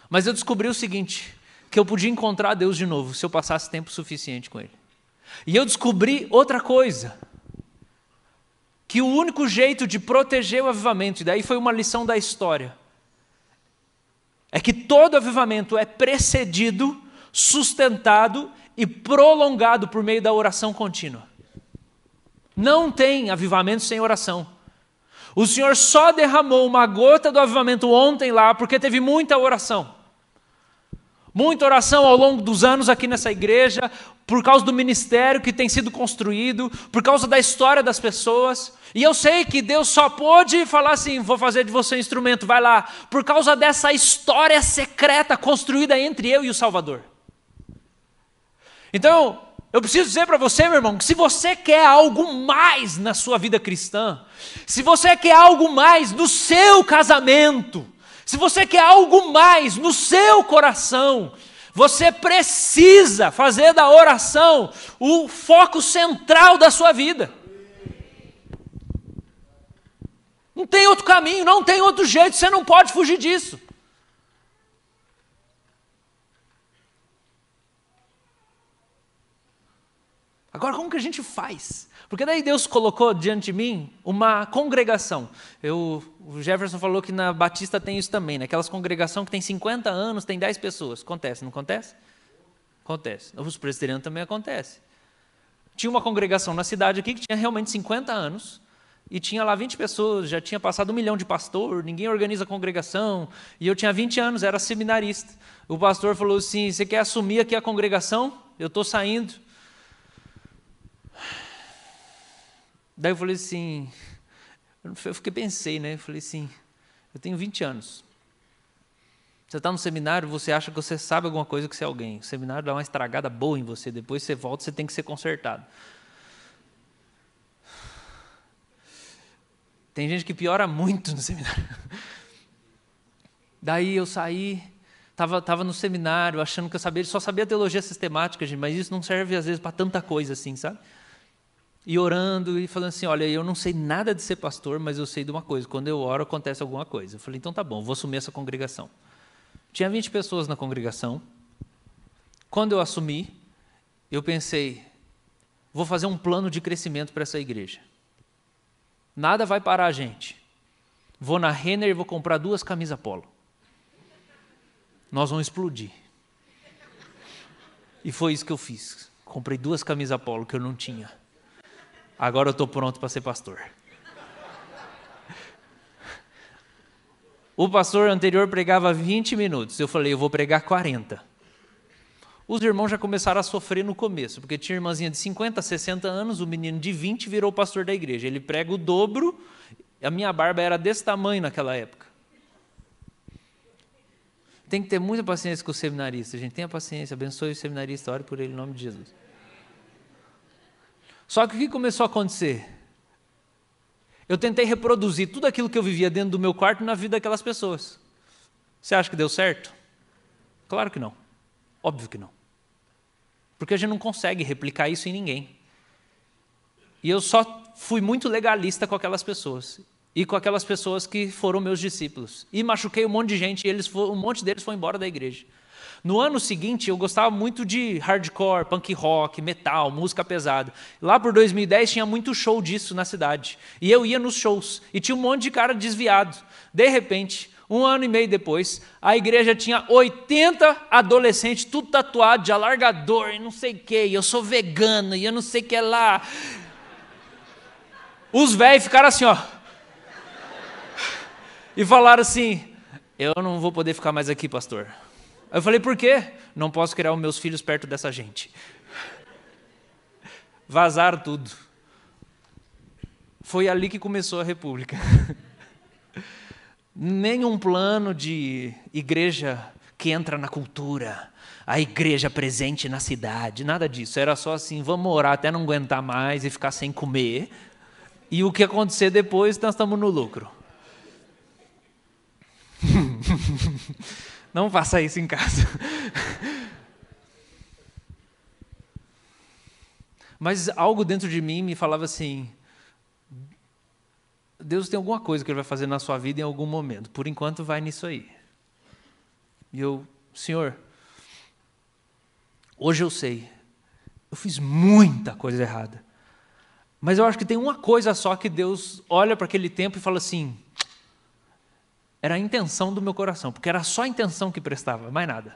Mas eu descobri o seguinte: que eu podia encontrar Deus de novo se eu passasse tempo suficiente com Ele. E eu descobri outra coisa: que o único jeito de proteger o avivamento, e daí foi uma lição da história, é que todo avivamento é precedido, sustentado e prolongado por meio da oração contínua. Não tem avivamento sem oração. O Senhor só derramou uma gota do avivamento ontem lá, porque teve muita oração. Muita oração ao longo dos anos aqui nessa igreja, por causa do ministério que tem sido construído, por causa da história das pessoas. E eu sei que Deus só pôde falar assim: vou fazer de você um instrumento, vai lá, por causa dessa história secreta construída entre eu e o Salvador. Então, eu preciso dizer para você, meu irmão, que se você quer algo mais na sua vida cristã, se você quer algo mais no seu casamento, se você quer algo mais no seu coração, você precisa fazer da oração o foco central da sua vida. Não tem outro caminho, não tem outro jeito, você não pode fugir disso. Agora, como que a gente faz? Porque daí Deus colocou diante de mim uma congregação. Eu, o Jefferson falou que na Batista tem isso também, né? aquelas congregação que tem 50 anos, tem 10 pessoas. Acontece, não acontece? Acontece. Os presbiterianos também acontece. Tinha uma congregação na cidade aqui que tinha realmente 50 anos, e tinha lá 20 pessoas, já tinha passado um milhão de pastor, ninguém organiza congregação, e eu tinha 20 anos, era seminarista. O pastor falou assim: Você quer assumir aqui a congregação? Eu estou saindo. Daí eu falei assim, eu fiquei pensei, né? Eu falei assim, eu tenho 20 anos. Você está no seminário, você acha que você sabe alguma coisa que você é alguém. O seminário dá uma estragada boa em você, depois você volta, você tem que ser consertado. Tem gente que piora muito no seminário. Daí eu saí, estava tava no seminário, achando que eu sabia, só sabia teologia sistemática, gente, mas isso não serve às vezes para tanta coisa assim, sabe? E orando e falando assim: olha, eu não sei nada de ser pastor, mas eu sei de uma coisa: quando eu oro acontece alguma coisa. Eu falei: então tá bom, vou assumir essa congregação. Tinha 20 pessoas na congregação. Quando eu assumi, eu pensei: vou fazer um plano de crescimento para essa igreja. Nada vai parar a gente. Vou na Renner e vou comprar duas camisas polo. Nós vamos explodir. E foi isso que eu fiz. Comprei duas camisas polo que eu não tinha. Agora eu estou pronto para ser pastor. O pastor anterior pregava 20 minutos. Eu falei, eu vou pregar 40. Os irmãos já começaram a sofrer no começo, porque tinha irmãzinha de 50, 60 anos, o menino de 20 virou pastor da igreja. Ele prega o dobro, a minha barba era desse tamanho naquela época. Tem que ter muita paciência com o seminarista, gente. Tenha paciência, abençoe o seminarista, ore por ele em nome de Jesus. Só que o que começou a acontecer? Eu tentei reproduzir tudo aquilo que eu vivia dentro do meu quarto na vida daquelas pessoas. Você acha que deu certo? Claro que não. Óbvio que não. Porque a gente não consegue replicar isso em ninguém. E eu só fui muito legalista com aquelas pessoas. E com aquelas pessoas que foram meus discípulos. E machuquei um monte de gente e eles, um monte deles foi embora da igreja. No ano seguinte, eu gostava muito de hardcore, punk rock, metal, música pesada. Lá por 2010 tinha muito show disso na cidade. E eu ia nos shows. E tinha um monte de cara desviado. De repente, um ano e meio depois, a igreja tinha 80 adolescentes, tudo tatuado de alargador e não sei o que. Eu sou vegano e eu não sei o que lá. Os velhos ficaram assim, ó. E falaram assim: Eu não vou poder ficar mais aqui, pastor. Eu falei: Por quê? Não posso criar os meus filhos perto dessa gente. Vazaram tudo. Foi ali que começou a república. [laughs] nenhum plano de igreja que entra na cultura, a igreja presente na cidade, nada disso. Era só assim, vamos orar até não aguentar mais e ficar sem comer. E o que acontecer depois, nós estamos no lucro. [laughs] não faça isso em casa. Mas algo dentro de mim me falava assim: Deus tem alguma coisa que Ele vai fazer na sua vida em algum momento. Por enquanto, vai nisso aí. E eu, Senhor, hoje eu sei, eu fiz muita coisa errada. Mas eu acho que tem uma coisa só que Deus olha para aquele tempo e fala assim: era a intenção do meu coração, porque era só a intenção que prestava, mais nada.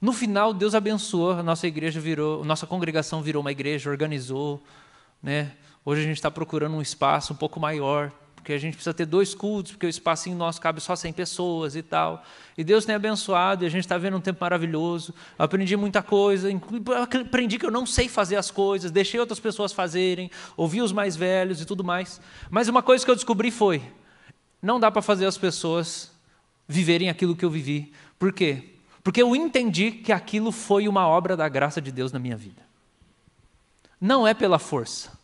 No final, Deus abençoou, a nossa igreja virou, nossa congregação virou uma igreja, organizou, né? Hoje a gente está procurando um espaço um pouco maior, porque a gente precisa ter dois cultos, porque o espacinho nosso cabe só 100 pessoas e tal. E Deus tem abençoado, e a gente está vendo um tempo maravilhoso. Aprendi muita coisa, aprendi que eu não sei fazer as coisas, deixei outras pessoas fazerem, ouvi os mais velhos e tudo mais. Mas uma coisa que eu descobri foi: não dá para fazer as pessoas viverem aquilo que eu vivi. Por quê? Porque eu entendi que aquilo foi uma obra da graça de Deus na minha vida. Não é pela força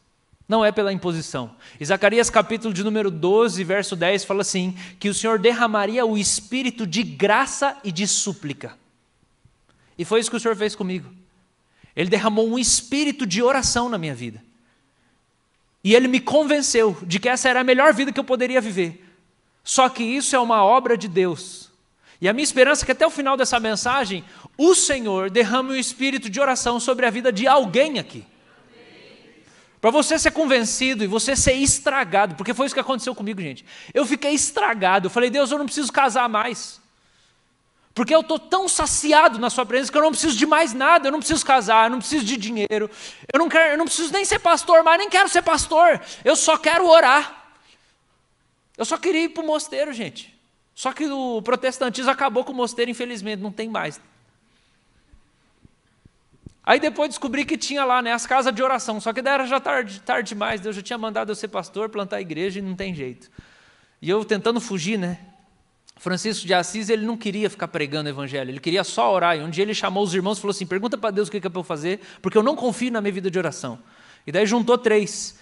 não é pela imposição. E Zacarias capítulo de número 12, verso 10 fala assim: que o Senhor derramaria o espírito de graça e de súplica. E foi isso que o Senhor fez comigo. Ele derramou um espírito de oração na minha vida. E ele me convenceu de que essa era a melhor vida que eu poderia viver. Só que isso é uma obra de Deus. E a minha esperança é que até o final dessa mensagem, o Senhor derrame um espírito de oração sobre a vida de alguém aqui. Para você ser convencido e você ser estragado, porque foi isso que aconteceu comigo, gente. Eu fiquei estragado. Eu falei, Deus, eu não preciso casar mais. Porque eu estou tão saciado na Sua presença que eu não preciso de mais nada. Eu não preciso casar, eu não preciso de dinheiro. Eu não, quero, eu não preciso nem ser pastor, mas nem quero ser pastor. Eu só quero orar. Eu só queria ir para o mosteiro, gente. Só que o protestantismo acabou com o mosteiro, infelizmente, não tem mais. Aí depois descobri que tinha lá né, as casas de oração, só que daí era já tarde, tarde demais, Deus já tinha mandado eu ser pastor, plantar a igreja e não tem jeito. E eu tentando fugir, né? Francisco de Assis ele não queria ficar pregando o evangelho, ele queria só orar. E um dia ele chamou os irmãos e falou assim: pergunta para Deus o que é para eu fazer, porque eu não confio na minha vida de oração. E daí juntou três.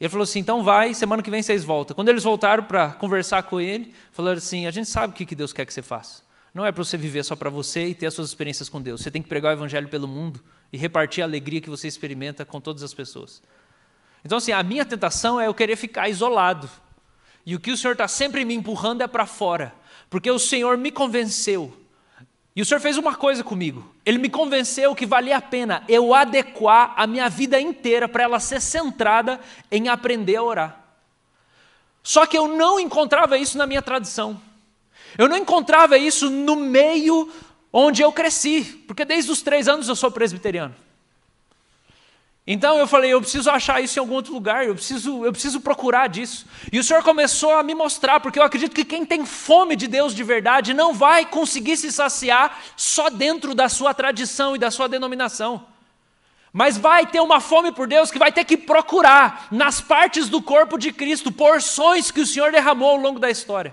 Ele falou assim: então vai, semana que vem vocês voltam. Quando eles voltaram para conversar com ele, falaram assim: a gente sabe o que Deus quer que você faça. Não é para você viver só para você e ter as suas experiências com Deus. Você tem que pregar o evangelho pelo mundo e repartir a alegria que você experimenta com todas as pessoas. Então, assim, a minha tentação é eu querer ficar isolado. E o que o Senhor está sempre me empurrando é para fora. Porque o Senhor me convenceu. E o Senhor fez uma coisa comigo. Ele me convenceu que valia a pena eu adequar a minha vida inteira para ela ser centrada em aprender a orar. Só que eu não encontrava isso na minha tradição. Eu não encontrava isso no meio onde eu cresci, porque desde os três anos eu sou presbiteriano. Então eu falei, eu preciso achar isso em algum outro lugar, eu preciso, eu preciso procurar disso. E o Senhor começou a me mostrar, porque eu acredito que quem tem fome de Deus de verdade não vai conseguir se saciar só dentro da sua tradição e da sua denominação. Mas vai ter uma fome por Deus que vai ter que procurar nas partes do corpo de Cristo porções que o Senhor derramou ao longo da história.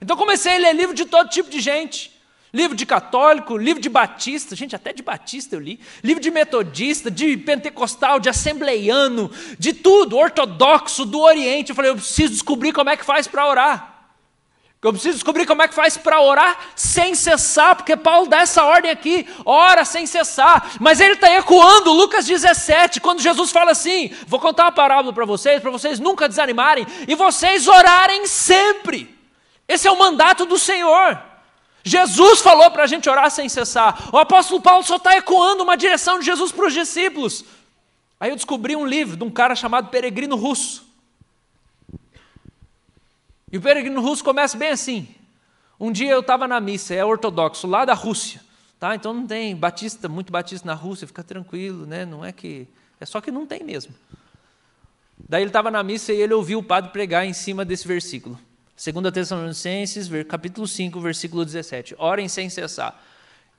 Então comecei a ler livro de todo tipo de gente. Livro de católico, livro de batista, gente, até de batista eu li. Livro de metodista, de pentecostal, de assembleiano, de tudo, ortodoxo, do Oriente. Eu falei, eu preciso descobrir como é que faz para orar. Eu preciso descobrir como é que faz para orar sem cessar, porque Paulo dá essa ordem aqui, ora sem cessar. Mas ele está ecoando Lucas 17, quando Jesus fala assim: vou contar uma parábola para vocês, para vocês nunca desanimarem, e vocês orarem sempre. Esse é o mandato do Senhor. Jesus falou para a gente orar sem cessar. O apóstolo Paulo só está ecoando uma direção de Jesus para os discípulos. Aí eu descobri um livro de um cara chamado Peregrino Russo. E o Peregrino Russo começa bem assim. Um dia eu estava na missa, é ortodoxo, lá da Rússia. Tá? Então não tem batista, muito batista na Rússia, fica tranquilo, né? não é que. É só que não tem mesmo. Daí ele estava na missa e ele ouviu o padre pregar em cima desse versículo. 2 Tessalonicenses, capítulo 5, versículo 17. Orem sem cessar.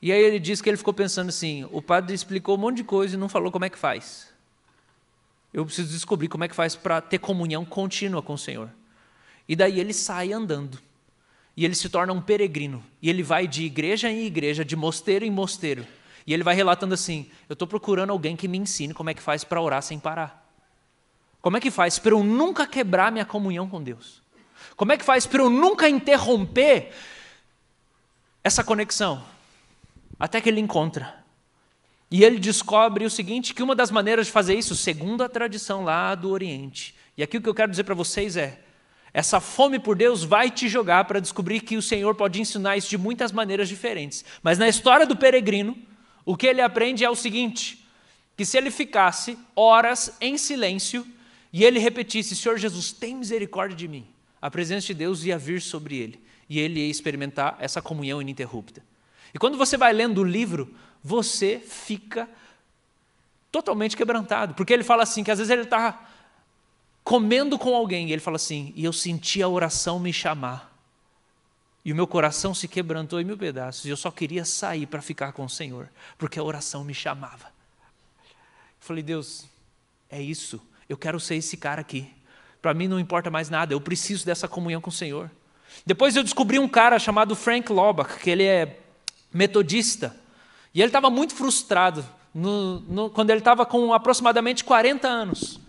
E aí ele diz que ele ficou pensando assim: o padre explicou um monte de coisa e não falou como é que faz. Eu preciso descobrir como é que faz para ter comunhão contínua com o Senhor. E daí ele sai andando. E ele se torna um peregrino. E ele vai de igreja em igreja, de mosteiro em mosteiro. E ele vai relatando assim: eu estou procurando alguém que me ensine como é que faz para orar sem parar. Como é que faz para eu nunca quebrar minha comunhão com Deus? Como é que faz para eu nunca interromper essa conexão? Até que ele encontra. E ele descobre o seguinte: que uma das maneiras de fazer isso, segundo a tradição lá do Oriente, e aqui o que eu quero dizer para vocês é: essa fome por Deus vai te jogar para descobrir que o Senhor pode ensinar isso de muitas maneiras diferentes. Mas na história do peregrino, o que ele aprende é o seguinte: que se ele ficasse horas em silêncio e ele repetisse: Senhor Jesus, tem misericórdia de mim a presença de Deus ia vir sobre ele e ele ia experimentar essa comunhão ininterrupta. E quando você vai lendo o livro, você fica totalmente quebrantado, porque ele fala assim que às vezes ele está comendo com alguém e ele fala assim: e eu senti a oração me chamar. E o meu coração se quebrantou em mil pedaços. E eu só queria sair para ficar com o Senhor, porque a oração me chamava. Eu falei, Deus, é isso. Eu quero ser esse cara aqui. Para mim não importa mais nada, eu preciso dessa comunhão com o Senhor. Depois eu descobri um cara chamado Frank Lobach, que ele é metodista. E ele estava muito frustrado no, no, quando ele estava com aproximadamente 40 anos.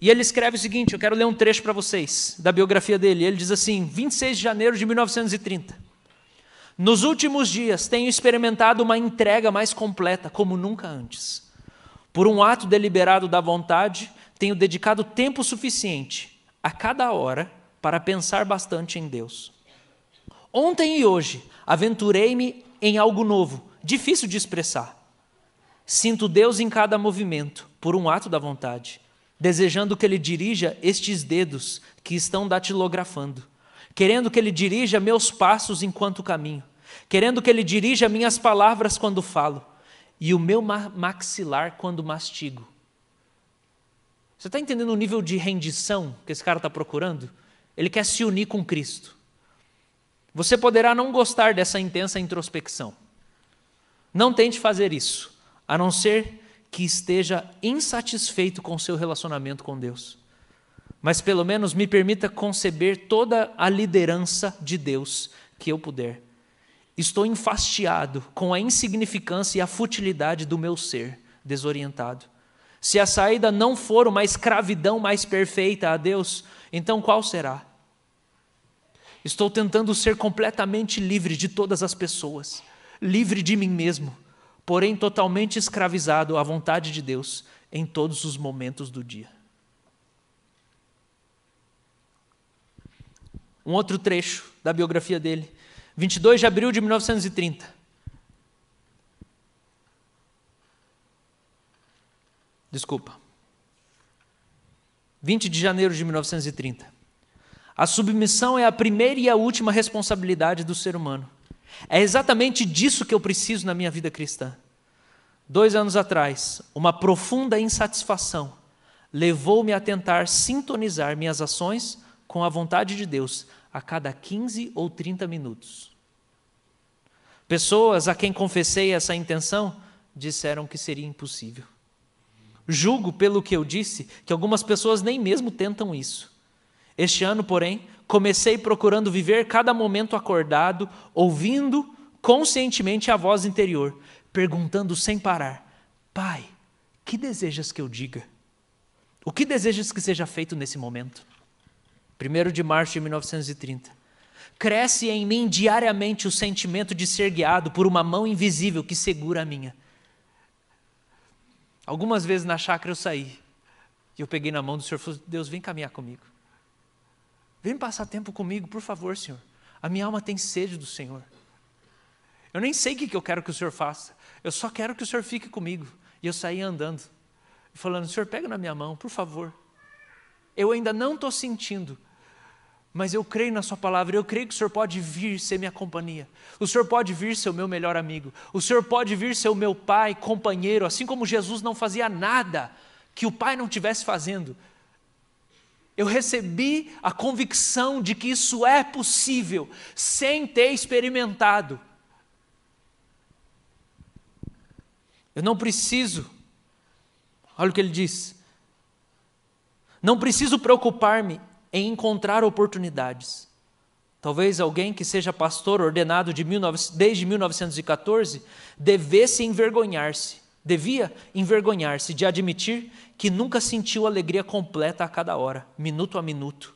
E ele escreve o seguinte: eu quero ler um trecho para vocês da biografia dele. Ele diz assim: 26 de janeiro de 1930. Nos últimos dias tenho experimentado uma entrega mais completa, como nunca antes. Por um ato deliberado da vontade, tenho dedicado tempo suficiente a cada hora para pensar bastante em Deus. Ontem e hoje aventurei-me em algo novo, difícil de expressar. Sinto Deus em cada movimento, por um ato da vontade, desejando que Ele dirija estes dedos que estão datilografando, querendo que Ele dirija meus passos enquanto caminho, querendo que Ele dirija minhas palavras quando falo e o meu maxilar quando mastigo você está entendendo o nível de rendição que esse cara está procurando? Ele quer se unir com Cristo. Você poderá não gostar dessa intensa introspecção. Não tente fazer isso, a não ser que esteja insatisfeito com seu relacionamento com Deus. mas pelo menos me permita conceber toda a liderança de Deus que eu puder. Estou enfastiado com a insignificância e a futilidade do meu ser, desorientado. Se a saída não for uma escravidão mais perfeita a Deus, então qual será? Estou tentando ser completamente livre de todas as pessoas, livre de mim mesmo, porém totalmente escravizado à vontade de Deus em todos os momentos do dia. Um outro trecho da biografia dele, 22 de abril de 1930. Desculpa. 20 de janeiro de 1930. A submissão é a primeira e a última responsabilidade do ser humano. É exatamente disso que eu preciso na minha vida cristã. Dois anos atrás, uma profunda insatisfação levou-me a tentar sintonizar minhas ações com a vontade de Deus a cada 15 ou 30 minutos. Pessoas a quem confessei essa intenção disseram que seria impossível. Julgo, pelo que eu disse, que algumas pessoas nem mesmo tentam isso. Este ano, porém, comecei procurando viver cada momento acordado, ouvindo conscientemente a voz interior, perguntando sem parar: Pai, que desejas que eu diga? O que desejas que seja feito nesse momento? 1 de março de 1930. Cresce em mim diariamente o sentimento de ser guiado por uma mão invisível que segura a minha. Algumas vezes na chácara eu saí e eu peguei na mão do Senhor e falei: Deus, vem caminhar comigo. Vem passar tempo comigo, por favor, Senhor. A minha alma tem sede do Senhor. Eu nem sei o que eu quero que o Senhor faça. Eu só quero que o Senhor fique comigo. E eu saí andando, falando: Senhor, pega na minha mão, por favor. Eu ainda não estou sentindo, mas eu creio na Sua palavra, eu creio que o Senhor pode vir ser minha companhia. O Senhor pode vir ser o meu melhor amigo. O Senhor pode vir ser o meu pai, companheiro, assim como Jesus não fazia nada que o pai não estivesse fazendo. Eu recebi a convicção de que isso é possível sem ter experimentado. Eu não preciso, olha o que ele diz, não preciso preocupar-me em encontrar oportunidades. Talvez alguém que seja pastor ordenado de 19, desde 1914 devesse envergonhar-se, devia envergonhar-se de admitir que nunca sentiu alegria completa a cada hora, minuto a minuto.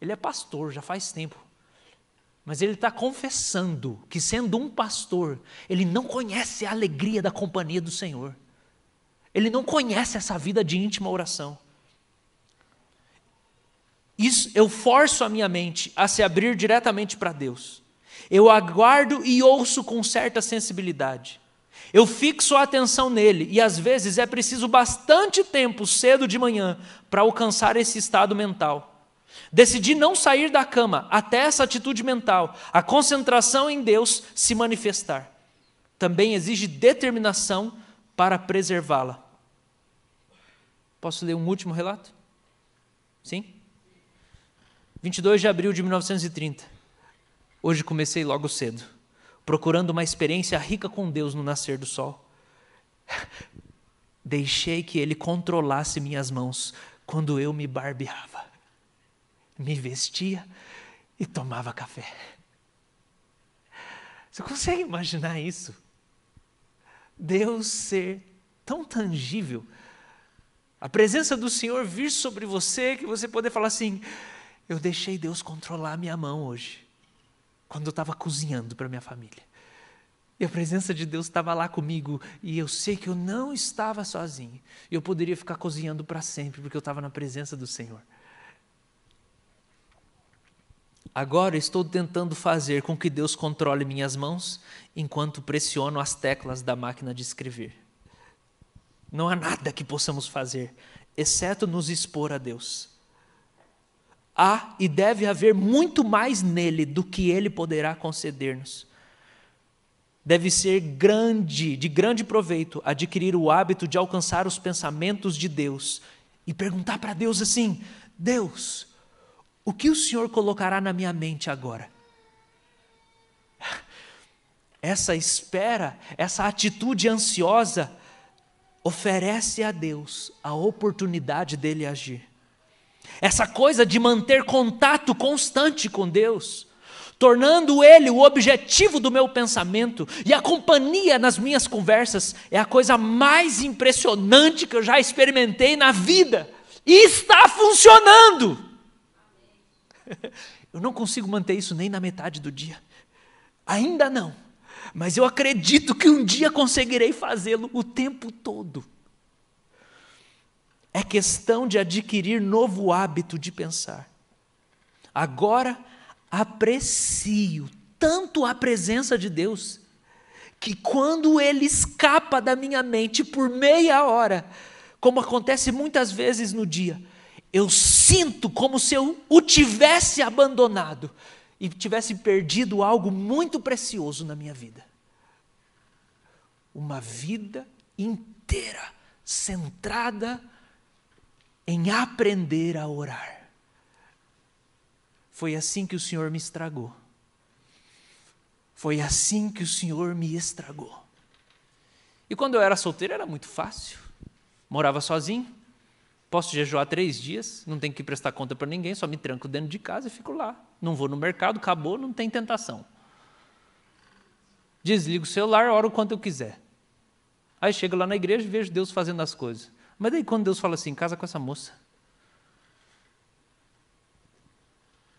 Ele é pastor já faz tempo, mas ele está confessando que, sendo um pastor, ele não conhece a alegria da companhia do Senhor. Ele não conhece essa vida de íntima oração. Isso, eu forço a minha mente a se abrir diretamente para Deus. Eu aguardo e ouço com certa sensibilidade. Eu fixo a atenção nele e às vezes é preciso bastante tempo cedo de manhã para alcançar esse estado mental. Decidi não sair da cama até essa atitude mental, a concentração em Deus se manifestar. Também exige determinação para preservá-la. Posso ler um último relato? Sim? 22 de abril de 1930. Hoje comecei logo cedo, procurando uma experiência rica com Deus no nascer do sol. [laughs] Deixei que Ele controlasse minhas mãos quando eu me barbeava, me vestia e tomava café. Você consegue imaginar isso? Deus ser tão tangível, a presença do Senhor vir sobre você, que você poder falar assim: eu deixei Deus controlar minha mão hoje, quando eu estava cozinhando para minha família. E a presença de Deus estava lá comigo, e eu sei que eu não estava sozinho. Eu poderia ficar cozinhando para sempre, porque eu estava na presença do Senhor. Agora estou tentando fazer com que Deus controle minhas mãos enquanto pressiono as teclas da máquina de escrever. Não há nada que possamos fazer, exceto nos expor a Deus há e deve haver muito mais nele do que ele poderá conceder-nos. Deve ser grande, de grande proveito, adquirir o hábito de alcançar os pensamentos de Deus e perguntar para Deus assim: Deus, o que o Senhor colocará na minha mente agora? Essa espera, essa atitude ansiosa, oferece a Deus a oportunidade dele agir. Essa coisa de manter contato constante com Deus, tornando Ele o objetivo do meu pensamento e a companhia nas minhas conversas, é a coisa mais impressionante que eu já experimentei na vida. E está funcionando! [laughs] Eu não consigo manter isso nem na metade do dia. Ainda não. Mas eu acredito que um dia conseguirei fazê-lo o tempo todo. É questão de adquirir novo hábito de pensar. Agora, aprecio tanto a presença de Deus, que quando ele escapa da minha mente por meia hora, como acontece muitas vezes no dia, eu sinto como se eu o tivesse abandonado e tivesse perdido algo muito precioso na minha vida. Uma vida inteira centrada em aprender a orar. Foi assim que o Senhor me estragou. Foi assim que o Senhor me estragou. E quando eu era solteiro era muito fácil. Morava sozinho, posso jejuar três dias, não tenho que prestar conta para ninguém, só me tranco dentro de casa e fico lá. Não vou no mercado, acabou, não tem tentação. Desligo o celular, oro quanto eu quiser. Aí chego lá na igreja e vejo Deus fazendo as coisas. Mas daí quando Deus fala assim, casa com essa moça.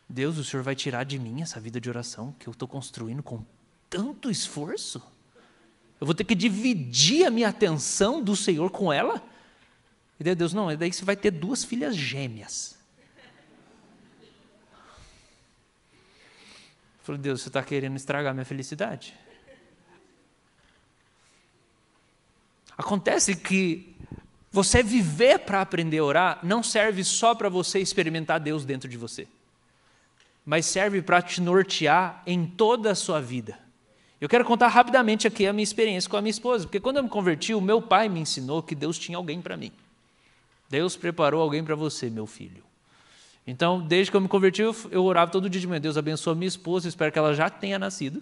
Deus, o Senhor vai tirar de mim essa vida de oração que eu estou construindo com tanto esforço? Eu vou ter que dividir a minha atenção do Senhor com ela? E daí Deus, não, é daí você vai ter duas filhas gêmeas. Eu falei, Deus, você está querendo estragar minha felicidade? Acontece que você viver para aprender a orar não serve só para você experimentar Deus dentro de você, mas serve para te nortear em toda a sua vida. Eu quero contar rapidamente aqui a minha experiência com a minha esposa, porque quando eu me converti, o meu pai me ensinou que Deus tinha alguém para mim. Deus preparou alguém para você, meu filho. Então, desde que eu me converti, eu, orava todo dia de manhã, Deus abençoa minha esposa, espero que ela já tenha nascido.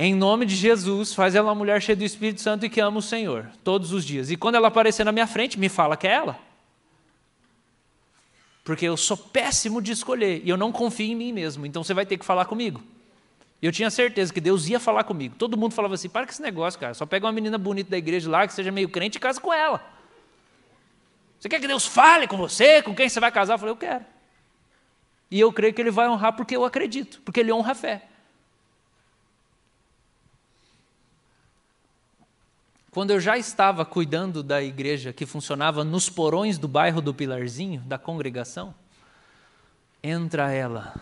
Em nome de Jesus, faz ela uma mulher cheia do Espírito Santo e que ama o Senhor, todos os dias. E quando ela aparecer na minha frente, me fala que é ela. Porque eu sou péssimo de escolher e eu não confio em mim mesmo, então você vai ter que falar comigo. E eu tinha certeza que Deus ia falar comigo. Todo mundo falava assim: para com esse negócio, cara. Só pega uma menina bonita da igreja lá, que seja meio crente e casa com ela. Você quer que Deus fale com você, com quem você vai casar? Eu falei: eu quero. E eu creio que Ele vai honrar porque eu acredito, porque Ele honra a fé. Quando eu já estava cuidando da igreja que funcionava nos porões do bairro do Pilarzinho, da congregação, entra ela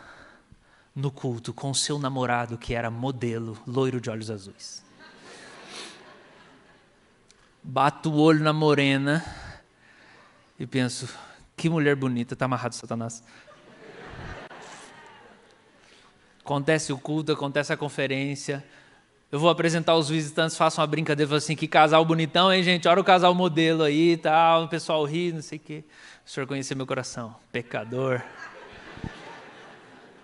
no culto com seu namorado que era modelo, loiro de olhos azuis. Bato o olho na morena e penso: que mulher bonita, está amarrado Satanás. Acontece o culto, acontece a conferência, eu vou apresentar os visitantes, faço uma brincadeira, assim, que casal bonitão, hein, gente? Olha o casal modelo aí e tal, o pessoal ri, não sei o quê. O senhor conhecer meu coração, pecador.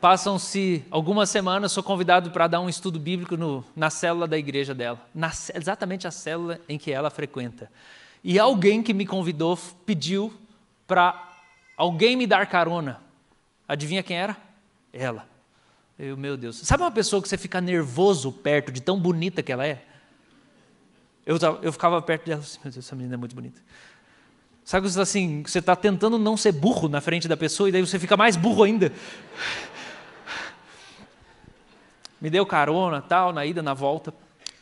Passam-se algumas semanas, sou convidado para dar um estudo bíblico no, na célula da igreja dela, na, exatamente a célula em que ela frequenta. E alguém que me convidou pediu para alguém me dar carona. Adivinha quem era? Ela. Eu, meu Deus. Sabe uma pessoa que você fica nervoso perto, de tão bonita que ela é? Eu, eu ficava perto dela assim, meu Deus, essa menina é muito bonita. Sabe você assim, você está tentando não ser burro na frente da pessoa e daí você fica mais burro ainda. Me deu carona, tal, na ida, na volta.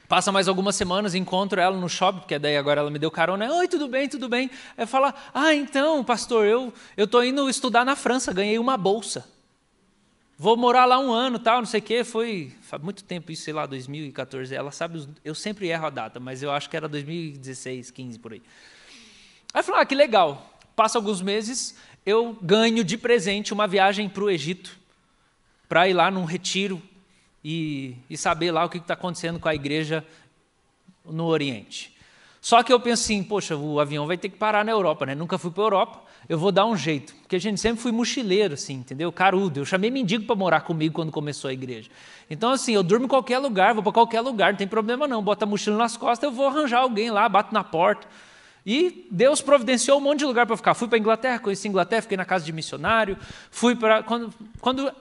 Passa mais algumas semanas, encontro ela no shopping, porque daí agora ela me deu carona. Oi, tudo bem, tudo bem. Aí fala, ah, então, pastor, eu tô indo estudar na França, ganhei uma bolsa vou morar lá um ano, tal, não sei o quê. Foi faz muito tempo isso, sei lá, 2014. Ela sabe, eu sempre erro a data, mas eu acho que era 2016, 15 por aí. Aí eu falei, ah, que legal. Passa alguns meses, eu ganho de presente uma viagem para o Egito, para ir lá num retiro e, e saber lá o que está acontecendo com a igreja no Oriente. Só que eu penso assim, poxa, o avião vai ter que parar na Europa, né? Nunca fui para a Europa, eu vou dar um jeito. Porque a gente sempre foi mochileiro, assim, entendeu? Carudo. Eu chamei mendigo para morar comigo quando começou a igreja. Então, assim, eu durmo em qualquer lugar, vou para qualquer lugar, não tem problema não. Bota a mochila nas costas, eu vou arranjar alguém lá, bato na porta. E Deus providenciou um monte de lugar para ficar. Fui para Inglaterra, conheci a Inglaterra, fiquei na casa de missionário. Fui para. Quando, quando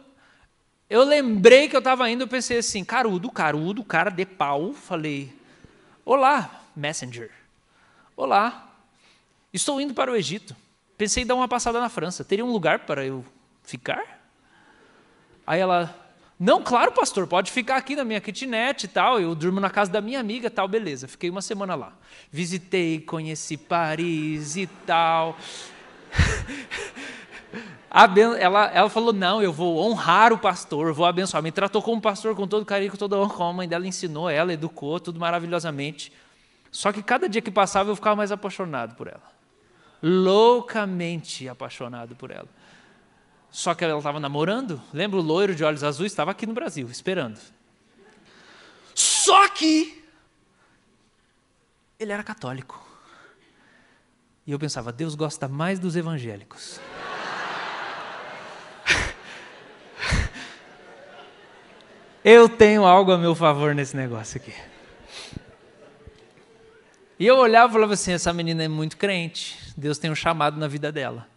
eu lembrei que eu estava indo, eu pensei assim: carudo, carudo, cara de pau. Falei: Olá, Messenger. Olá, estou indo para o Egito. Pensei em dar uma passada na França. Teria um lugar para eu ficar? Aí ela, não, claro, pastor, pode ficar aqui na minha kitnet e tal. Eu durmo na casa da minha amiga tal, beleza. Fiquei uma semana lá. Visitei, conheci Paris e tal. [laughs] ela, ela falou: Não, eu vou honrar o pastor, vou abençoar. Me tratou como pastor com todo carinho, com toda honra, como a mãe dela ensinou, ela educou, tudo maravilhosamente. Só que cada dia que passava eu ficava mais apaixonado por ela. Loucamente apaixonado por ela. Só que ela estava namorando, lembra o loiro de olhos azuis? Estava aqui no Brasil, esperando. Só que ele era católico. E eu pensava, Deus gosta mais dos evangélicos. [laughs] Eu tenho algo a meu favor nesse negócio aqui. E eu olhava e falava assim: essa menina é muito crente, Deus tem um chamado na vida dela.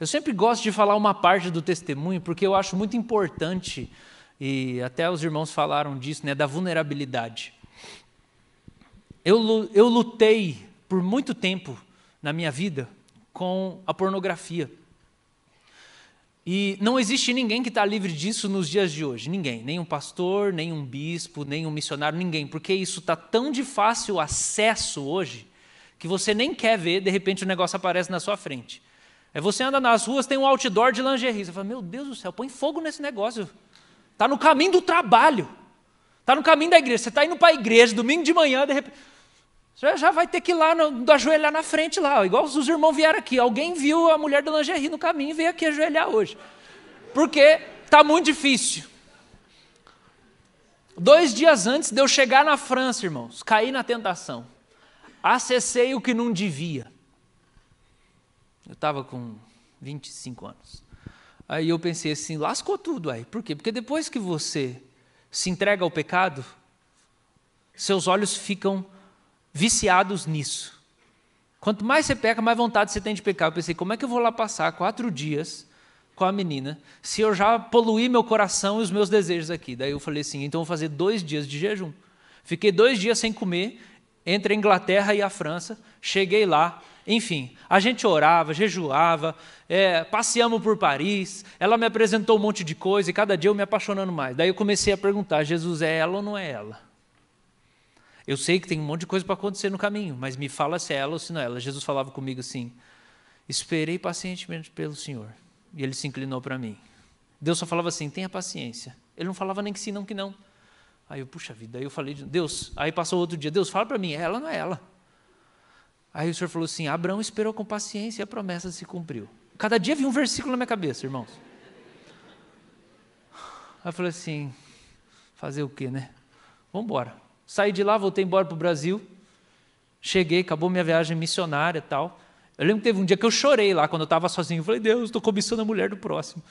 Eu sempre gosto de falar uma parte do testemunho, porque eu acho muito importante, e até os irmãos falaram disso, né, da vulnerabilidade. Eu, eu lutei por muito tempo na minha vida com a pornografia. E não existe ninguém que está livre disso nos dias de hoje. Ninguém. Nem um pastor, nem um bispo, nem um missionário, ninguém. Porque isso está tão de fácil acesso hoje que você nem quer ver, de repente o negócio aparece na sua frente. É você anda nas ruas, tem um outdoor de lingerie. Você fala, meu Deus do céu, põe fogo nesse negócio. Está no caminho do trabalho. Está no caminho da igreja. Você está indo para a igreja, domingo de manhã, de repente. Você já vai ter que ir lá, no, ajoelhar na frente lá, igual os irmãos vieram aqui. Alguém viu a mulher da lingerie no caminho e veio aqui ajoelhar hoje. Porque está muito difícil. Dois dias antes de eu chegar na França, irmãos, caí na tentação. Acessei o que não devia. Eu estava com 25 anos. Aí eu pensei assim, lascou tudo aí. Por quê? Porque depois que você se entrega ao pecado, seus olhos ficam viciados nisso. Quanto mais você peca, mais vontade você tem de pecar. Eu pensei, como é que eu vou lá passar quatro dias com a menina se eu já poluí meu coração e os meus desejos aqui? Daí eu falei assim, então vou fazer dois dias de jejum. Fiquei dois dias sem comer entre a Inglaterra e a França. Cheguei lá, enfim, a gente orava, jejuava, é, passeamos por Paris. Ela me apresentou um monte de coisa e cada dia eu me apaixonando mais. Daí eu comecei a perguntar: Jesus é ela ou não é ela? Eu sei que tem um monte de coisa para acontecer no caminho, mas me fala se é ela ou se não é ela. Jesus falava comigo assim: Esperei pacientemente pelo Senhor. E ele se inclinou para mim. Deus só falava assim: tenha paciência. Ele não falava nem que sim, não que não. Aí eu, puxa vida, aí eu falei, Deus, aí passou outro dia, Deus, fala para mim, é ela ou não é ela? Aí o Senhor falou assim: Abraão esperou com paciência e a promessa se cumpriu. Cada dia vinha um versículo na minha cabeça, irmãos. Aí eu falei assim: fazer o quê, né? Vamos embora. Saí de lá, voltei embora para o Brasil. Cheguei, acabou minha viagem missionária e tal. Eu lembro que teve um dia que eu chorei lá, quando eu estava sozinho. Eu falei, Deus, estou cobiçando a mulher do próximo.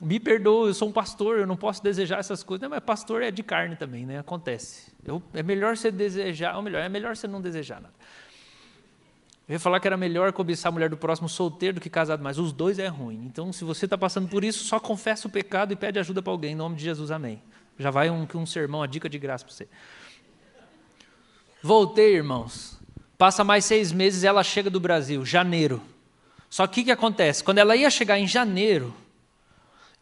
Me perdoa, eu sou um pastor, eu não posso desejar essas coisas. Não, mas pastor é de carne também, né? Acontece. Eu, é melhor você desejar, ou melhor, é melhor você não desejar nada. Eu ia falar que era melhor cobiçar a mulher do próximo solteiro do que casado, mas os dois é ruim. Então, se você está passando por isso, só confessa o pecado e pede ajuda para alguém, em nome de Jesus, amém. Já vai um, um sermão, a dica de graça para você. Voltei, irmãos. Passa mais seis meses ela chega do Brasil, janeiro. Só que o que acontece? Quando ela ia chegar em janeiro,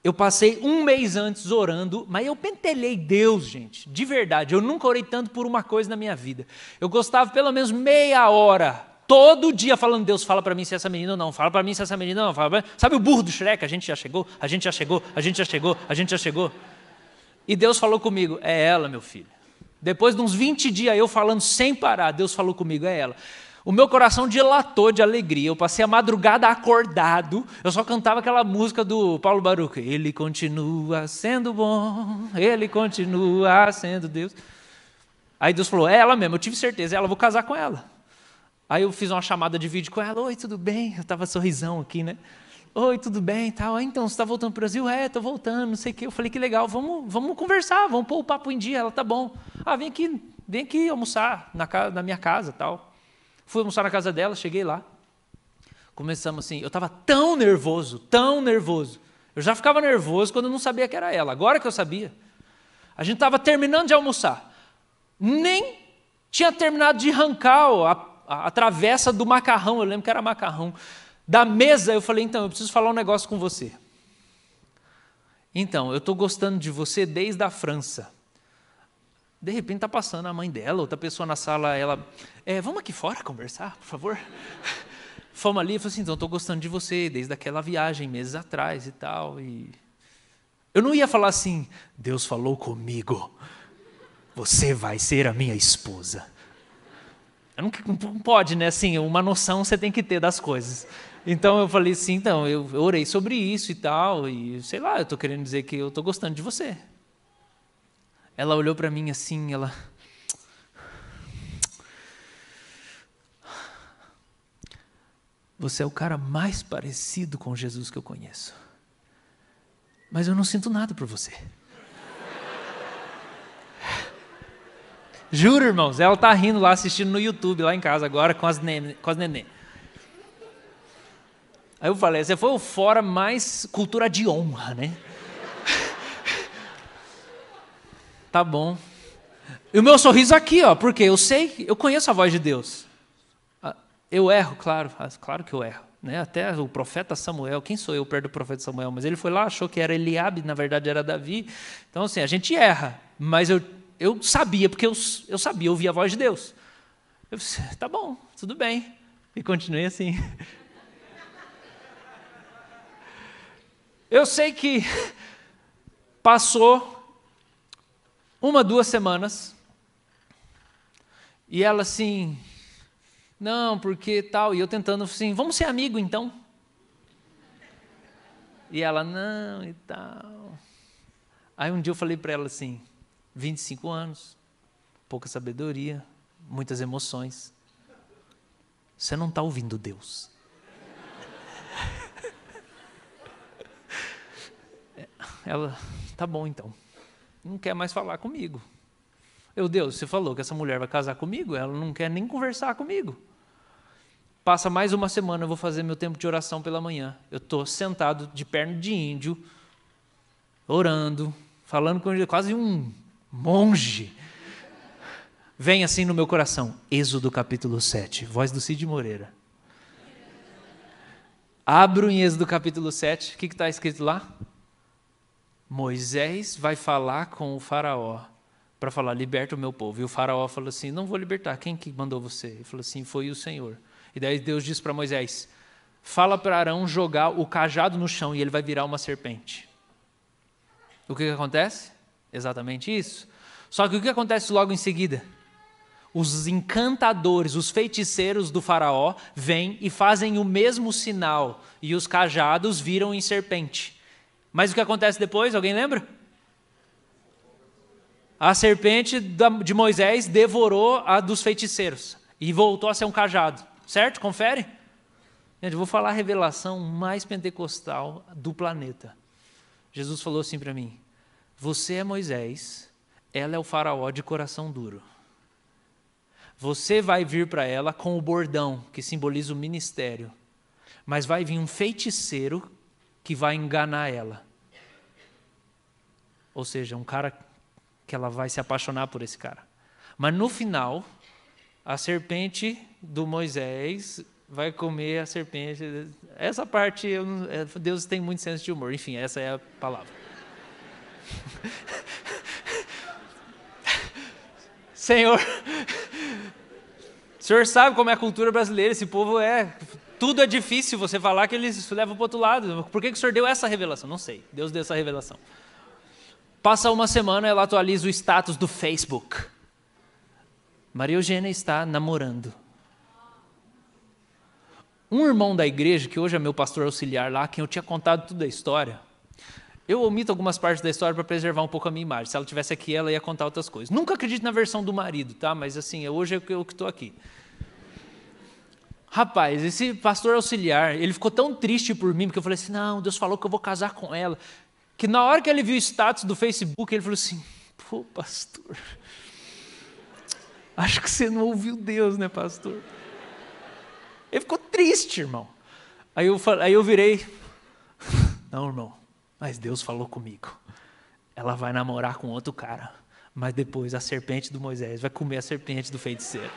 eu passei um mês antes orando, mas eu pentelhei Deus, gente, de verdade. Eu nunca orei tanto por uma coisa na minha vida. Eu gostava pelo menos meia hora, todo dia, falando: Deus, fala para mim se essa menina ou não, fala para mim se essa menina não. Fala Sabe o burro do Shrek? A gente já chegou, a gente já chegou, a gente já chegou, a gente já chegou. E Deus falou comigo: é ela, meu filho. Depois de uns 20 dias eu falando sem parar, Deus falou comigo: é ela. O meu coração dilatou de alegria. Eu passei a madrugada acordado. Eu só cantava aquela música do Paulo Baruch. Ele continua sendo bom, ele continua sendo Deus. Aí Deus falou: É ela mesmo, eu tive certeza, é ela, vou casar com ela. Aí eu fiz uma chamada de vídeo com ela: Oi, tudo bem? Eu estava sorrisão aqui, né? Oi, tudo bem? Tal. então, você está voltando para o Brasil? É, estou voltando, não sei o quê. Eu falei: Que legal, vamos, vamos conversar, vamos pôr o papo em dia. Ela tá bom. Ah, vem aqui, vem aqui almoçar na, casa, na minha casa tal. Fui almoçar na casa dela, cheguei lá. Começamos assim, eu estava tão nervoso, tão nervoso. Eu já ficava nervoso quando eu não sabia que era ela. Agora que eu sabia. A gente estava terminando de almoçar. Nem tinha terminado de arrancar a, a, a, travessa do macarrão, eu lembro que era macarrão. Da mesa, eu falei, então, eu preciso falar um negócio com você. Então, eu estou gostando de você desde a França. De repente está passando a mãe dela, outra pessoa na sala, ela, é, vamos aqui fora conversar, por favor? [laughs] Fomos ali e falou assim, então, estou gostando de você desde aquela viagem, meses atrás e tal. E... Eu não ia falar assim, Deus falou comigo, você vai ser a minha esposa. Não, não pode, né? Assim, uma noção você tem que ter das coisas. Então eu falei assim, então, eu, orei sobre isso e tal, e sei lá, eu estou querendo dizer que eu estou gostando de você. Ela olhou para mim assim, ela. Você é o cara mais parecido com Jesus que eu conheço. Mas eu não sinto nada por você. Juro, irmãos, ela tá rindo lá assistindo no YouTube, lá em casa agora, com as, nenê, com as nenê. Aí eu falei, você foi o fora mais cultura de honra, né? Tá bom. E o meu sorriso aqui, ó, porque eu sei, eu conheço a voz de Deus. Ah, eu erro, claro, ah, claro que eu erro. Né? Até o profeta Samuel, quem sou eu perto do profeta Samuel? Mas ele foi lá, achou que era Eliabe, na verdade era Davi. Então, assim, a gente erra, mas eu, eu sabia, porque eu, eu sabia, eu a voz de Deus. Eu disse, tá bom, tudo bem. E continuei assim. [laughs] Eu sei que [laughs] passou uma, duas semanas. E ela assim, não, porque tal. E eu tentando assim, vamos ser amigo então. E ela, não, e tal. Aí um dia eu falei para ela assim, 25 anos, pouca sabedoria, muitas emoções. Você não está ouvindo Deus. [laughs] Ela, tá bom então não quer mais falar comigo. Eu, Deus, você falou que essa mulher vai casar comigo, ela não quer nem conversar comigo. Passa mais uma semana, eu vou fazer meu tempo de oração pela manhã. Eu estou sentado de perna de índio, orando, falando com quase um monge. Vem assim no meu coração, Êxodo capítulo 7, voz do Cid Moreira. Abro em Êxodo capítulo 7, o que está escrito lá? Moisés vai falar com o faraó para falar, liberta o meu povo. E o faraó falou assim, não vou libertar, quem que mandou você? Ele falou assim, foi o Senhor. E daí Deus disse para Moisés, fala para Arão jogar o cajado no chão e ele vai virar uma serpente. O que, que acontece? Exatamente isso. Só que o que acontece logo em seguida? Os encantadores, os feiticeiros do faraó vêm e fazem o mesmo sinal e os cajados viram em serpente. Mas o que acontece depois? Alguém lembra? A serpente de Moisés devorou a dos feiticeiros e voltou a ser um cajado. Certo? Confere? Gente, eu vou falar a revelação mais pentecostal do planeta. Jesus falou assim para mim: Você é Moisés, ela é o faraó de coração duro. Você vai vir para ela com o bordão, que simboliza o ministério, mas vai vir um feiticeiro que vai enganar ela. Ou seja, um cara que ela vai se apaixonar por esse cara. Mas no final, a serpente do Moisés vai comer a serpente. Essa parte, eu, é, Deus tem muito senso de humor. Enfim, essa é a palavra. [laughs] Senhor, [laughs] o senhor sabe como é a cultura brasileira, esse povo é tudo é difícil você falar que eles levam para o outro lado. Por que, que o Senhor deu essa revelação? Não sei. Deus deu essa revelação. Passa uma semana, ela atualiza o status do Facebook. Maria Eugênia está namorando. Um irmão da igreja, que hoje é meu pastor auxiliar lá, quem eu tinha contado toda a história, Eu omito algumas partes da história para preservar um pouco a minha imagem. Se ela tivesse aqui, ela ia contar outras coisas. Nunca acredito na versão do marido, tá? Mas assim, hoje é eu que estou aqui. Rapaz, esse pastor auxiliar, ele ficou tão triste por mim, porque eu falei assim: não, Deus falou que eu vou casar com ela. Que na hora que ele viu o status do Facebook, ele falou assim: pô, pastor, acho que você não ouviu Deus, né, pastor? Ele ficou triste, irmão. Aí eu, aí eu virei: não, irmão, mas Deus falou comigo. Ela vai namorar com outro cara. Mas depois a serpente do Moisés vai comer a serpente do feiticeiro.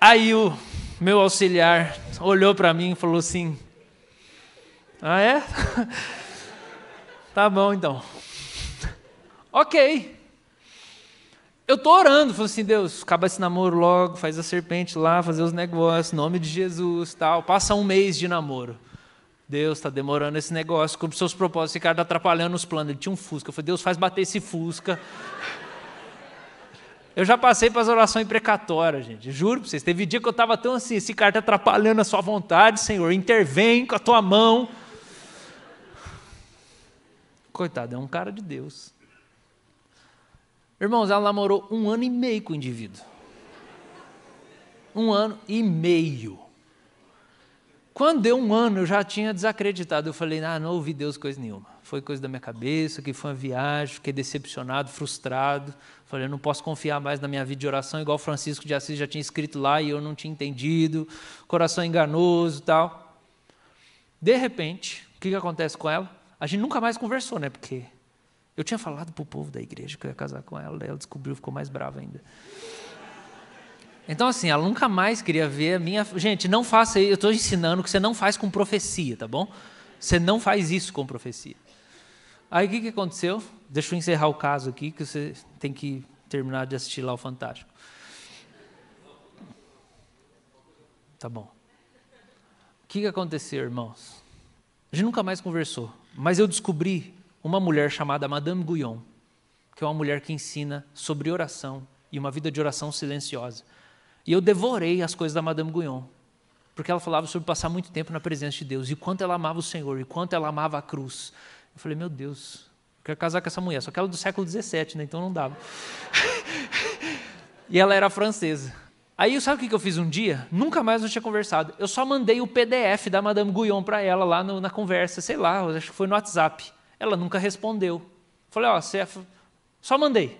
Aí o meu auxiliar olhou para mim e falou assim: Ah, é? [laughs] tá bom então. ok. Eu tô orando, falei assim, Deus, acaba esse namoro logo, faz a serpente lá, fazer os negócios, nome de Jesus, tal. Passa um mês de namoro. Deus, está demorando esse negócio, cumpre seus propósitos, esse cara está atrapalhando os planos. Ele tinha um Fusca. Eu falei, Deus, faz bater esse Fusca. Eu já passei para as orações precatórias, gente. Juro para vocês. Teve dia que eu estava tão assim: esse cara está atrapalhando a sua vontade, Senhor. Intervém com a tua mão. Coitado, é um cara de Deus. Irmãos, ela namorou um ano e meio com o indivíduo. Um ano e meio. Quando deu um ano, eu já tinha desacreditado. Eu falei, ah, não ouvi Deus coisa nenhuma. Foi coisa da minha cabeça, que foi uma viagem, fiquei decepcionado, frustrado. Falei, eu não posso confiar mais na minha vida de oração, igual Francisco de Assis já tinha escrito lá e eu não tinha entendido. Coração enganoso tal. De repente, o que, que acontece com ela? A gente nunca mais conversou, né? Porque eu tinha falado para o povo da igreja que eu ia casar com ela, daí ela descobriu, ficou mais brava ainda. Então, assim, ela nunca mais queria ver a minha. Gente, não faça isso. Eu estou ensinando que você não faz com profecia, tá bom? Você não faz isso com profecia. Aí o que, que aconteceu? Deixa eu encerrar o caso aqui, que você tem que terminar de assistir lá o Fantástico. Tá bom. O que, que aconteceu, irmãos? A gente nunca mais conversou, mas eu descobri uma mulher chamada Madame Guyon, que é uma mulher que ensina sobre oração e uma vida de oração silenciosa. E eu devorei as coisas da Madame Guyon, porque ela falava sobre passar muito tempo na presença de Deus, e quanto ela amava o Senhor, e quanto ela amava a cruz. Eu falei, meu Deus, eu quero casar com essa mulher, só que ela é do século XVII, né? então não dava. [laughs] e ela era francesa. Aí, sabe o que eu fiz um dia? Nunca mais eu tinha conversado. Eu só mandei o PDF da Madame Guyon para ela lá no, na conversa, sei lá, acho que foi no WhatsApp. Ela nunca respondeu. Falei, ó, oh, só mandei.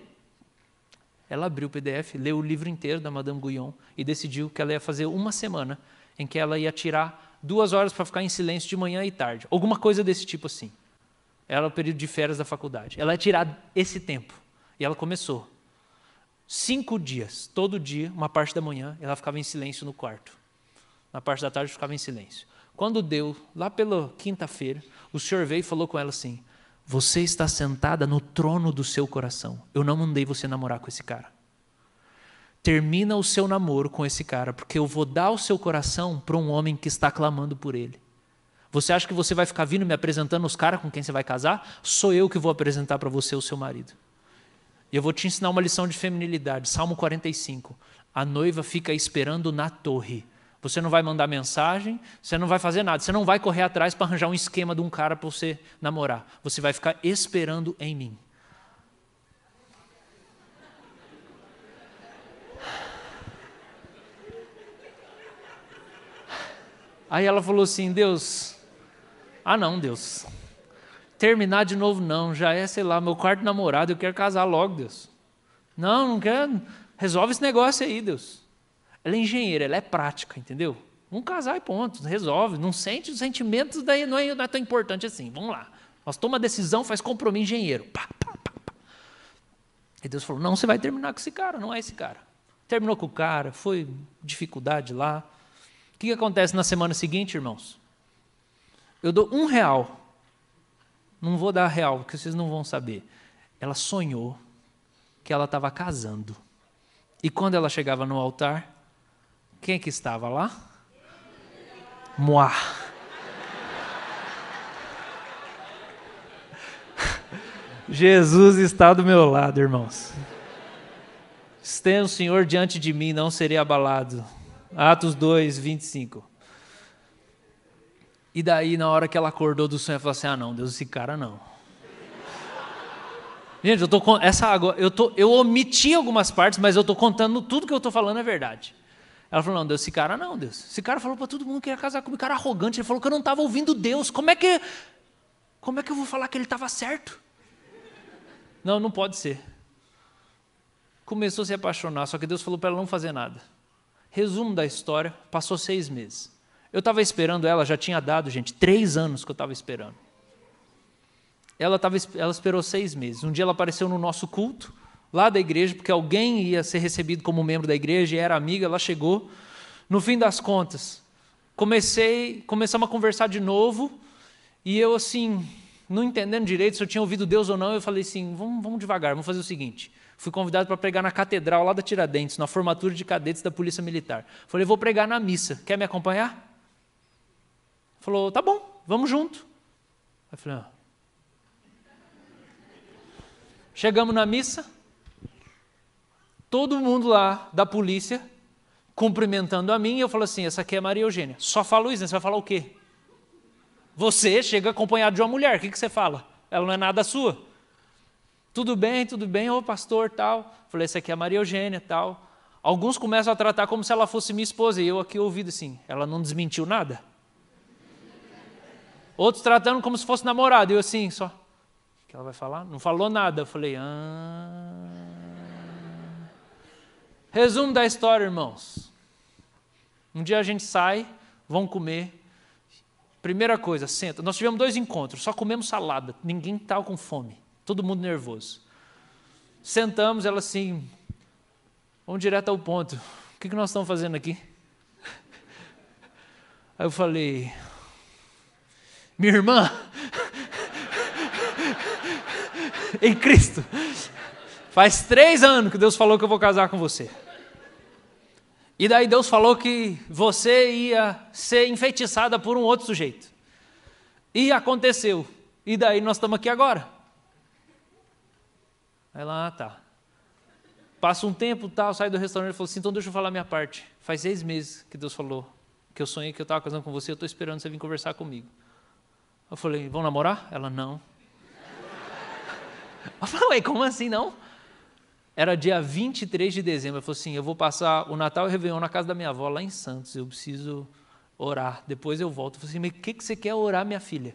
Ela abriu o PDF, leu o livro inteiro da Madame Guyon e decidiu que ela ia fazer uma semana em que ela ia tirar duas horas para ficar em silêncio de manhã e tarde. Alguma coisa desse tipo assim. Era o período de férias da faculdade. Ela ia tirar esse tempo. E ela começou. Cinco dias, todo dia, uma parte da manhã, ela ficava em silêncio no quarto. Na parte da tarde, ficava em silêncio. Quando deu, lá pela quinta-feira, o senhor veio e falou com ela assim: você está sentada no trono do seu coração. Eu não mandei você namorar com esse cara. Termina o seu namoro com esse cara, porque eu vou dar o seu coração para um homem que está clamando por ele. Você acha que você vai ficar vindo me apresentando os caras com quem você vai casar? Sou eu que vou apresentar para você o seu marido. E eu vou te ensinar uma lição de feminilidade. Salmo 45. A noiva fica esperando na torre você não vai mandar mensagem, você não vai fazer nada, você não vai correr atrás para arranjar um esquema de um cara para você namorar. Você vai ficar esperando em mim. Aí ela falou assim: Deus, ah não, Deus, terminar de novo não, já é, sei lá, meu quarto namorado, eu quero casar logo, Deus. Não, não quero, resolve esse negócio aí, Deus. Ela é engenheira, ela é prática, entendeu? Vamos casar e ponto, resolve. Não sente os sentimentos, daí não é, não é tão importante assim. Vamos lá. Nós toma decisão, faz compromisso engenheiro. Pá, pá, pá, pá. E Deus falou: não, você vai terminar com esse cara, não é esse cara. Terminou com o cara, foi dificuldade lá. O que acontece na semana seguinte, irmãos? Eu dou um real. Não vou dar real, porque vocês não vão saber. Ela sonhou que ela estava casando. E quando ela chegava no altar, quem que estava lá? Moá. [laughs] Jesus está do meu lado, irmãos. Esteja o Senhor diante de mim, não serei abalado. Atos 2, 25. E daí, na hora que ela acordou do sonho, ela falou assim: Ah, não, Deus, esse cara não. Gente, eu tô com essa água, eu tô, eu omiti algumas partes, mas eu tô contando tudo que eu tô falando é verdade. Ela falou: "Não, Deus, esse cara não, Deus. Esse cara falou para todo mundo que ia casar comigo, cara arrogante, ele falou que eu não estava ouvindo Deus. Como é que Como é que eu vou falar que ele estava certo?" Não, não pode ser. Começou a se apaixonar, só que Deus falou para ela não fazer nada. Resumo da história: passou seis meses. Eu estava esperando ela, já tinha dado, gente, três anos que eu estava esperando. Ela, tava, ela esperou seis meses. Um dia ela apareceu no nosso culto, lá da igreja, porque alguém ia ser recebido como membro da igreja e era amiga, ela chegou. No fim das contas, comecei, começamos a conversar de novo, e eu assim, não entendendo direito se eu tinha ouvido Deus ou não, eu falei assim, vamos, vamos devagar, vamos fazer o seguinte. Fui convidado para pregar na catedral lá da Tiradentes, na formatura de cadetes da Polícia Militar. Falei, vou pregar na missa, quer me acompanhar? Falou, tá bom, vamos junto. Aí falei, ah, Chegamos na missa, todo mundo lá da polícia cumprimentando a mim, e eu falo assim: essa aqui é Maria Eugênia. Só falo isso, né? Você vai falar o quê? Você chega acompanhado de uma mulher, o que, que você fala? Ela não é nada sua. Tudo bem, tudo bem, ô pastor, tal. Falei, essa aqui é Maria Eugênia, tal. Alguns começam a tratar como se ela fosse minha esposa, e eu aqui ouvido assim, ela não desmentiu nada. Outros tratando como se fosse namorado, e eu assim, só que ela vai falar? Não falou nada. Eu falei, ah. Resumo da história, irmãos. Um dia a gente sai, vão comer. Primeira coisa, senta. Nós tivemos dois encontros, só comemos salada. Ninguém estava com fome. Todo mundo nervoso. Sentamos, ela assim, vamos direto ao ponto. O que nós estamos fazendo aqui? [laughs] Aí eu falei, minha irmã, em Cristo. Faz três anos que Deus falou que eu vou casar com você. E daí Deus falou que você ia ser enfeitiçada por um outro sujeito. E aconteceu. E daí nós estamos aqui agora. Aí lá, ah, tá. Passa um tempo, tal, sai do restaurante e falou assim: então deixa eu falar a minha parte. Faz seis meses que Deus falou que eu sonhei que eu estava casando com você, eu estou esperando você vir conversar comigo. Eu falei: vamos namorar? Ela não. Eu falei, ué, como assim não? Era dia 23 de dezembro. Eu falei assim: eu vou passar o Natal e o Réveillon na casa da minha avó, lá em Santos. Eu preciso orar. Depois eu volto. Eu falei assim: mas o que, que você quer orar, minha filha?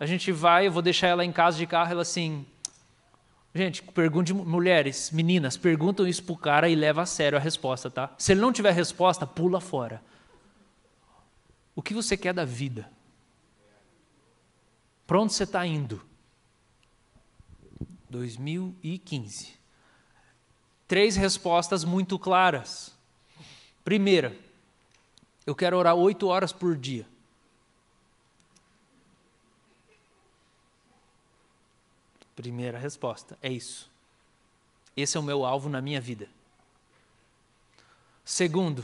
A gente vai, eu vou deixar ela em casa de carro. Ela assim. Gente, pergunte, mulheres, meninas, perguntam isso pro cara e leva a sério a resposta, tá? Se ele não tiver resposta, pula fora. O que você quer da vida? Para onde você está indo? 2015. Três respostas muito claras. Primeira, eu quero orar oito horas por dia. Primeira resposta, é isso. Esse é o meu alvo na minha vida. Segundo,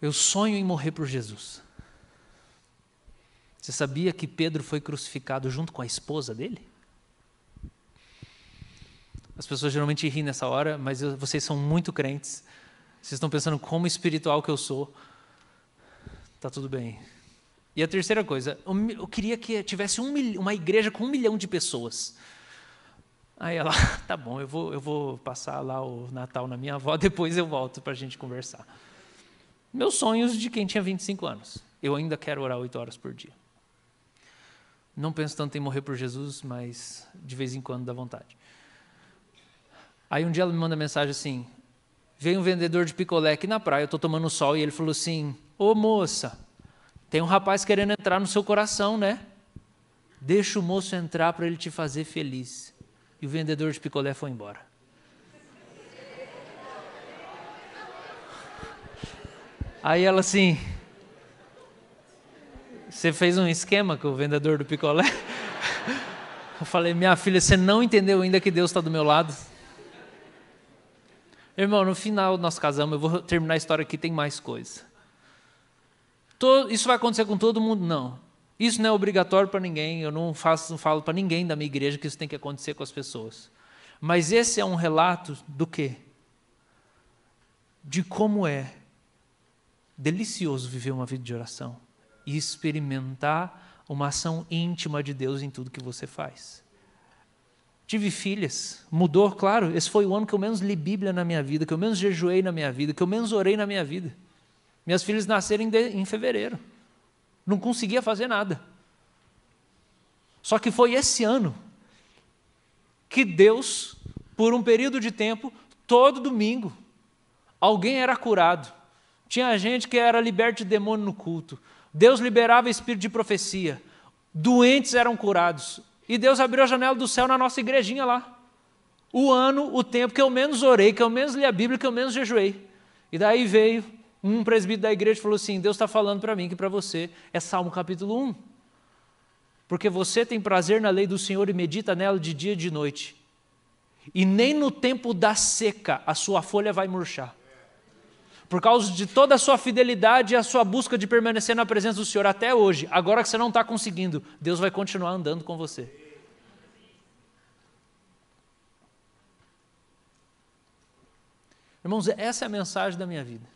eu sonho em morrer por Jesus. Você sabia que Pedro foi crucificado junto com a esposa dele? As pessoas geralmente riem nessa hora, mas eu, vocês são muito crentes. Vocês estão pensando como espiritual que eu sou. Tá tudo bem. E a terceira coisa, eu queria que tivesse um, uma igreja com um milhão de pessoas. Aí ela, [laughs] tá bom, eu vou, eu vou passar lá o Natal na minha avó, [laughs] depois eu volto para a gente conversar. Meus sonhos de quem tinha 25 anos. Eu ainda quero orar oito horas por dia. Não penso tanto em morrer por Jesus, mas de vez em quando dá vontade. Aí um dia ela me manda mensagem assim: veio um vendedor de picolé aqui na praia, eu estou tomando sol, e ele falou assim: Ô moça, tem um rapaz querendo entrar no seu coração, né? Deixa o moço entrar para ele te fazer feliz. E o vendedor de picolé foi embora. Aí ela assim, você fez um esquema com o vendedor do picolé? [laughs] Eu falei, minha filha, você não entendeu ainda que Deus está do meu lado? Irmão, no final nós casamos, eu vou terminar a história aqui, tem mais coisa. isso vai acontecer com todo mundo? Não. Isso não é obrigatório para ninguém, eu não, faço, não falo para ninguém da minha igreja que isso tem que acontecer com as pessoas. Mas esse é um relato do quê? De como é delicioso viver uma vida de oração e experimentar uma ação íntima de Deus em tudo que você faz. Tive filhas, mudou, claro. Esse foi o ano que eu menos li Bíblia na minha vida, que eu menos jejuei na minha vida, que eu menos orei na minha vida. Minhas filhas nasceram em fevereiro. Não conseguia fazer nada. Só que foi esse ano que Deus, por um período de tempo, todo domingo, alguém era curado. Tinha gente que era liberto de demônio no culto. Deus liberava espírito de profecia. Doentes eram curados. E Deus abriu a janela do céu na nossa igrejinha lá. O ano, o tempo que eu menos orei, que eu menos li a Bíblia, que eu menos jejuei. E daí veio um presbítero da igreja e falou assim: Deus está falando para mim que para você é Salmo capítulo 1. Porque você tem prazer na lei do Senhor e medita nela de dia e de noite. E nem no tempo da seca a sua folha vai murchar. Por causa de toda a sua fidelidade e a sua busca de permanecer na presença do Senhor até hoje, agora que você não está conseguindo, Deus vai continuar andando com você. Irmãos, essa é a mensagem da minha vida.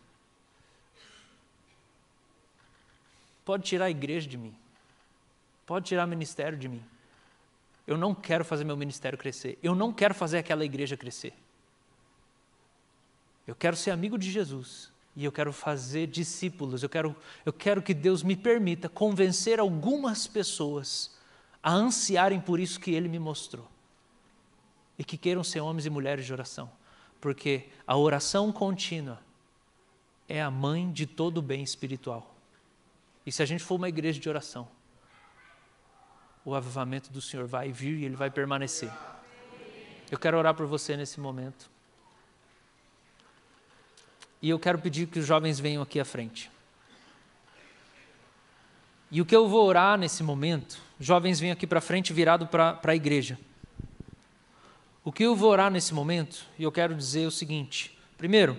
Pode tirar a igreja de mim. Pode tirar o ministério de mim. Eu não quero fazer meu ministério crescer. Eu não quero fazer aquela igreja crescer. Eu quero ser amigo de Jesus e eu quero fazer discípulos. Eu quero, eu quero que Deus me permita convencer algumas pessoas a ansiarem por isso que Ele me mostrou e que queiram ser homens e mulheres de oração, porque a oração contínua é a mãe de todo o bem espiritual. E se a gente for uma igreja de oração, o avivamento do Senhor vai vir e ele vai permanecer. Eu quero orar por você nesse momento. E eu quero pedir que os jovens venham aqui à frente. E o que eu vou orar nesse momento, jovens venham aqui para frente virado para a igreja. O que eu vou orar nesse momento, e eu quero dizer o seguinte: primeiro,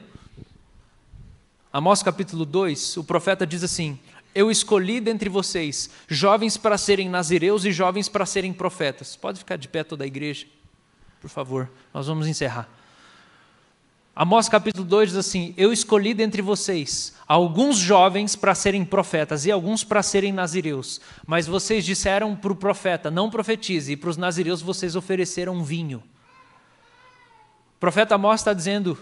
Amós capítulo 2, o profeta diz assim: eu escolhi dentre vocês jovens para serem nazireus e jovens para serem profetas. Pode ficar de pé toda a igreja, por favor, nós vamos encerrar. Amós capítulo 2 diz assim: Eu escolhi dentre vocês alguns jovens para serem profetas e alguns para serem nazireus. Mas vocês disseram para o profeta: Não profetize, e para os nazireus vocês ofereceram vinho. O profeta Amós está dizendo: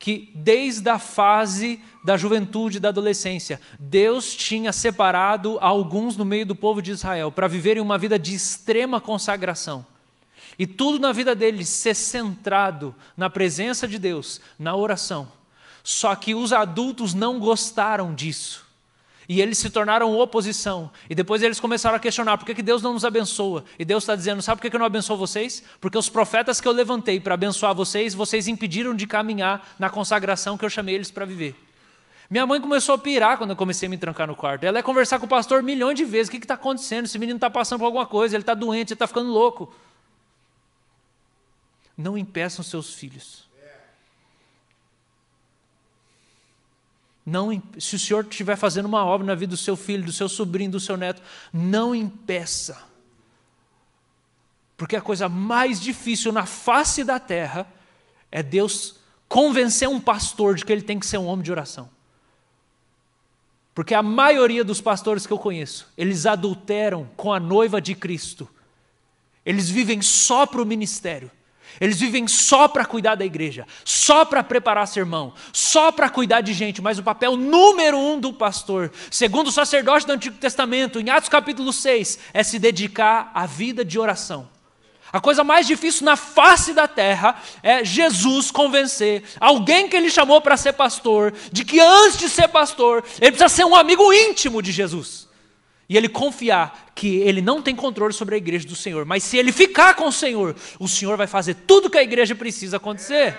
que desde a fase da juventude e da adolescência, Deus tinha separado alguns no meio do povo de Israel para viverem uma vida de extrema consagração. E tudo na vida deles ser centrado na presença de Deus, na oração. Só que os adultos não gostaram disso e eles se tornaram oposição. E depois eles começaram a questionar: por que, que Deus não nos abençoa? E Deus está dizendo: sabe por que, que eu não abençoo vocês? Porque os profetas que eu levantei para abençoar vocês, vocês impediram de caminhar na consagração que eu chamei eles para viver. Minha mãe começou a pirar quando eu comecei a me trancar no quarto. Ela ia conversar com o pastor milhões de vezes: o que está acontecendo? Esse menino está passando por alguma coisa, ele está doente, ele está ficando louco. Não impeçam seus filhos Não, se o Senhor estiver fazendo uma obra na vida do seu filho, do seu sobrinho, do seu neto, não impeça. Porque a coisa mais difícil na face da terra é Deus convencer um pastor de que ele tem que ser um homem de oração. Porque a maioria dos pastores que eu conheço, eles adulteram com a noiva de Cristo. Eles vivem só para o ministério. Eles vivem só para cuidar da igreja, só para preparar sermão, só para cuidar de gente, mas o papel número um do pastor, segundo o sacerdote do Antigo Testamento, em Atos capítulo 6, é se dedicar à vida de oração. A coisa mais difícil na face da terra é Jesus convencer alguém que ele chamou para ser pastor, de que antes de ser pastor, ele precisa ser um amigo íntimo de Jesus e ele confiar que ele não tem controle sobre a igreja do Senhor, mas se ele ficar com o Senhor, o Senhor vai fazer tudo que a igreja precisa acontecer.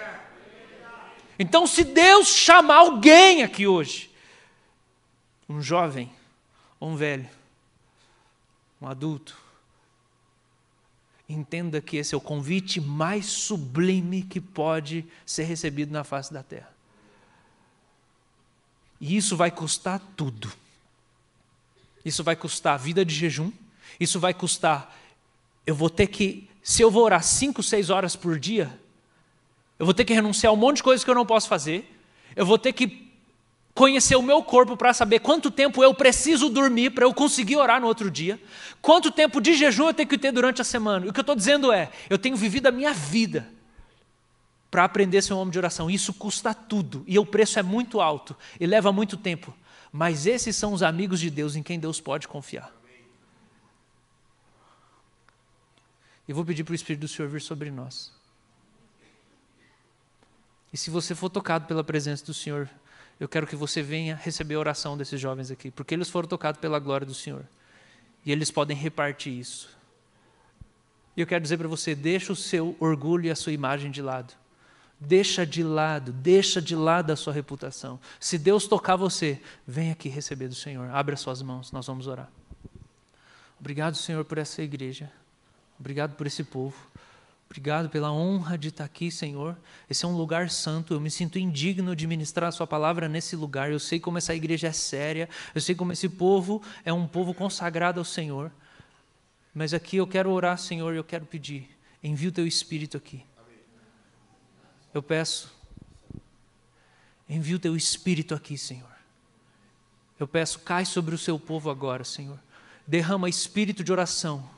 Então, se Deus chamar alguém aqui hoje, um jovem, um velho, um adulto, entenda que esse é o convite mais sublime que pode ser recebido na face da terra. E isso vai custar tudo. Isso vai custar vida de jejum, isso vai custar. Eu vou ter que, se eu vou orar cinco, seis horas por dia, eu vou ter que renunciar a um monte de coisas que eu não posso fazer, eu vou ter que conhecer o meu corpo para saber quanto tempo eu preciso dormir para eu conseguir orar no outro dia, quanto tempo de jejum eu tenho que ter durante a semana. O que eu estou dizendo é: eu tenho vivido a minha vida para aprender a ser um homem de oração. Isso custa tudo e o preço é muito alto e leva muito tempo. Mas esses são os amigos de Deus em quem Deus pode confiar. Eu vou pedir para o Espírito do Senhor vir sobre nós. E se você for tocado pela presença do Senhor, eu quero que você venha receber a oração desses jovens aqui, porque eles foram tocados pela glória do Senhor. E eles podem repartir isso. E eu quero dizer para você: deixa o seu orgulho e a sua imagem de lado. Deixa de lado, deixa de lado a sua reputação. Se Deus tocar você, vem aqui receber do Senhor. Abra suas mãos, nós vamos orar. Obrigado, Senhor, por essa igreja. Obrigado por esse povo. Obrigado pela honra de estar aqui, Senhor. Esse é um lugar santo. Eu me sinto indigno de ministrar a Sua palavra nesse lugar. Eu sei como essa igreja é séria. Eu sei como esse povo é um povo consagrado ao Senhor. Mas aqui eu quero orar, Senhor, e eu quero pedir. Envia o Teu Espírito aqui. Eu peço. Envia o Teu Espírito aqui, Senhor. Eu peço, cai sobre o Seu povo agora, Senhor. Derrama espírito de oração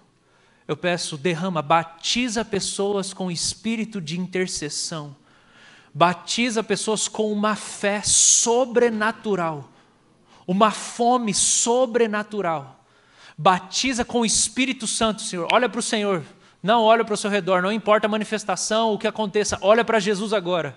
eu peço, derrama, batiza pessoas com espírito de intercessão. Batiza pessoas com uma fé sobrenatural, uma fome sobrenatural. Batiza com o Espírito Santo, Senhor. Olha para o Senhor, não olha para o seu redor, não importa a manifestação, o que aconteça, olha para Jesus agora.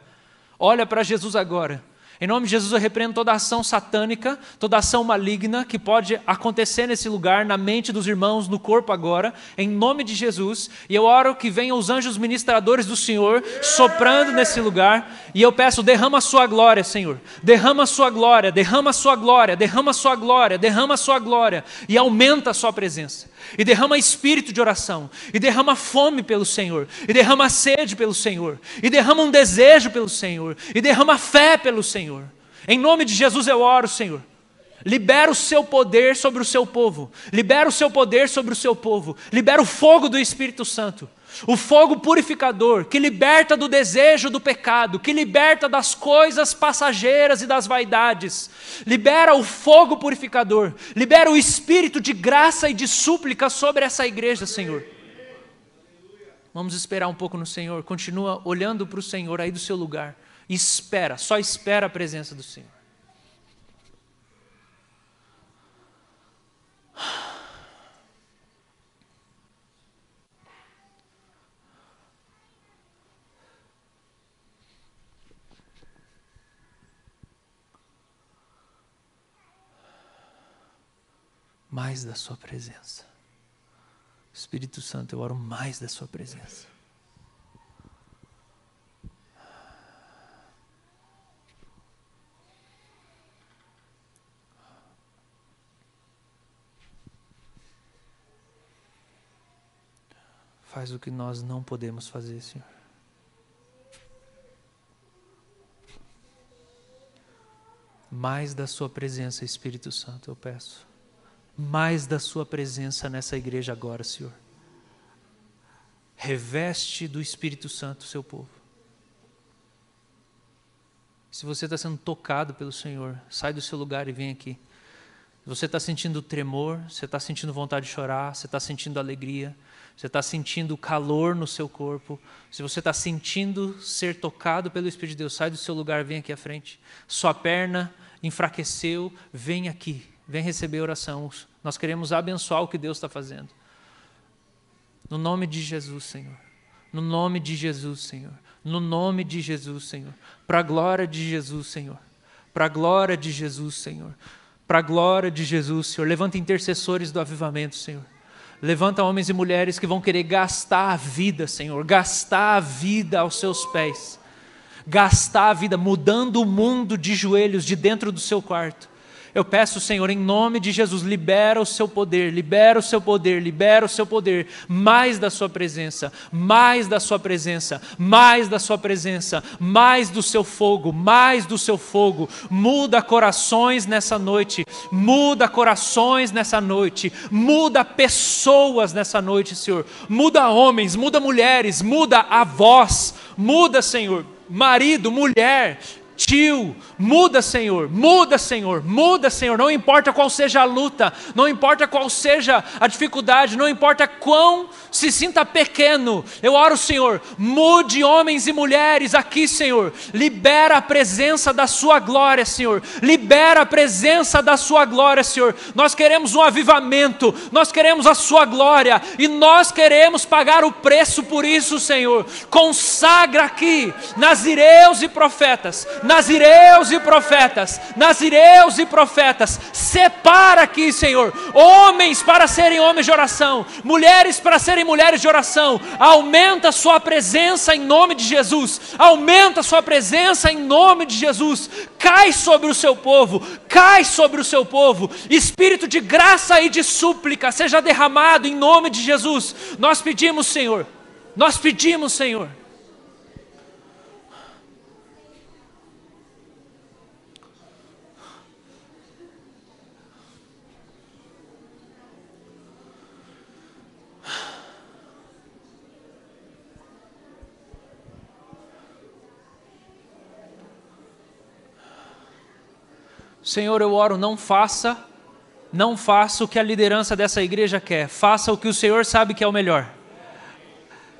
Olha para Jesus agora. Em nome de Jesus, eu repreendo toda ação satânica, toda ação maligna que pode acontecer nesse lugar, na mente dos irmãos, no corpo agora, em nome de Jesus. E eu oro que venham os anjos ministradores do Senhor soprando nesse lugar. E eu peço, derrama a sua glória, Senhor. Derrama a sua glória, derrama a sua glória, derrama a sua glória, derrama a sua glória. E aumenta a sua presença e derrama espírito de oração, e derrama fome pelo Senhor, e derrama sede pelo Senhor, e derrama um desejo pelo Senhor, e derrama fé pelo Senhor. Em nome de Jesus eu oro, Senhor. Libera o seu poder sobre o seu povo. Libera o seu poder sobre o seu povo. Libera o fogo do Espírito Santo o fogo purificador que liberta do desejo do pecado, que liberta das coisas passageiras e das vaidades. Libera o fogo purificador, libera o espírito de graça e de súplica sobre essa igreja, Senhor. Vamos esperar um pouco no Senhor. Continua olhando para o Senhor aí do seu lugar. Espera, só espera a presença do Senhor. mais da Sua presença. Espírito Santo, eu oro mais da Sua presença. Faz o que nós não podemos fazer, Senhor. Mais da Sua presença, Espírito Santo, eu peço mais da Sua presença nessa igreja agora, Senhor. Reveste do Espírito Santo o seu povo. Se você está sendo tocado pelo Senhor, sai do seu lugar e vem aqui. Você está sentindo tremor, você está sentindo vontade de chorar, você está sentindo alegria, você está sentindo calor no seu corpo, se você está sentindo ser tocado pelo Espírito de Deus, sai do seu lugar, vem aqui à frente. Sua perna enfraqueceu, vem aqui vem receber oração. Nós queremos abençoar o que Deus está fazendo. No nome de Jesus, Senhor. No nome de Jesus, Senhor. No nome de Jesus, Senhor. Para a glória de Jesus, Senhor. Para a glória de Jesus, Senhor. Para a glória de Jesus, Senhor. Levanta intercessores do avivamento, Senhor. Levanta homens e mulheres que vão querer gastar a vida, Senhor. Gastar a vida aos seus pés. Gastar a vida, mudando o mundo de joelhos de dentro do seu quarto eu peço, Senhor, em nome de Jesus, libera o seu poder, libera o seu poder, libera o seu poder, mais da sua presença, mais da sua presença, mais da sua presença, mais do seu fogo, mais do seu fogo. Muda corações nessa noite, muda corações nessa noite, muda pessoas nessa noite, Senhor. Muda homens, muda mulheres, muda avós, muda, Senhor, marido, mulher, tio. Muda, Senhor, muda, Senhor, muda, Senhor. Não importa qual seja a luta, não importa qual seja a dificuldade, não importa quão se sinta pequeno. Eu oro, Senhor, mude homens e mulheres aqui, Senhor. Libera a presença da Sua glória, Senhor. Libera a presença da Sua glória, Senhor. Nós queremos um avivamento, nós queremos a Sua glória e nós queremos pagar o preço por isso, Senhor. Consagra aqui, nazireus e profetas nazireus e profetas, nazireus e profetas, separa aqui, Senhor, homens para serem homens de oração, mulheres para serem mulheres de oração, aumenta a sua presença em nome de Jesus, aumenta a sua presença em nome de Jesus, cai sobre o seu povo, cai sobre o seu povo, espírito de graça e de súplica seja derramado em nome de Jesus, nós pedimos, Senhor, nós pedimos, Senhor. Senhor, eu oro, não faça, não faça o que a liderança dessa igreja quer, faça o que o Senhor sabe que é o melhor.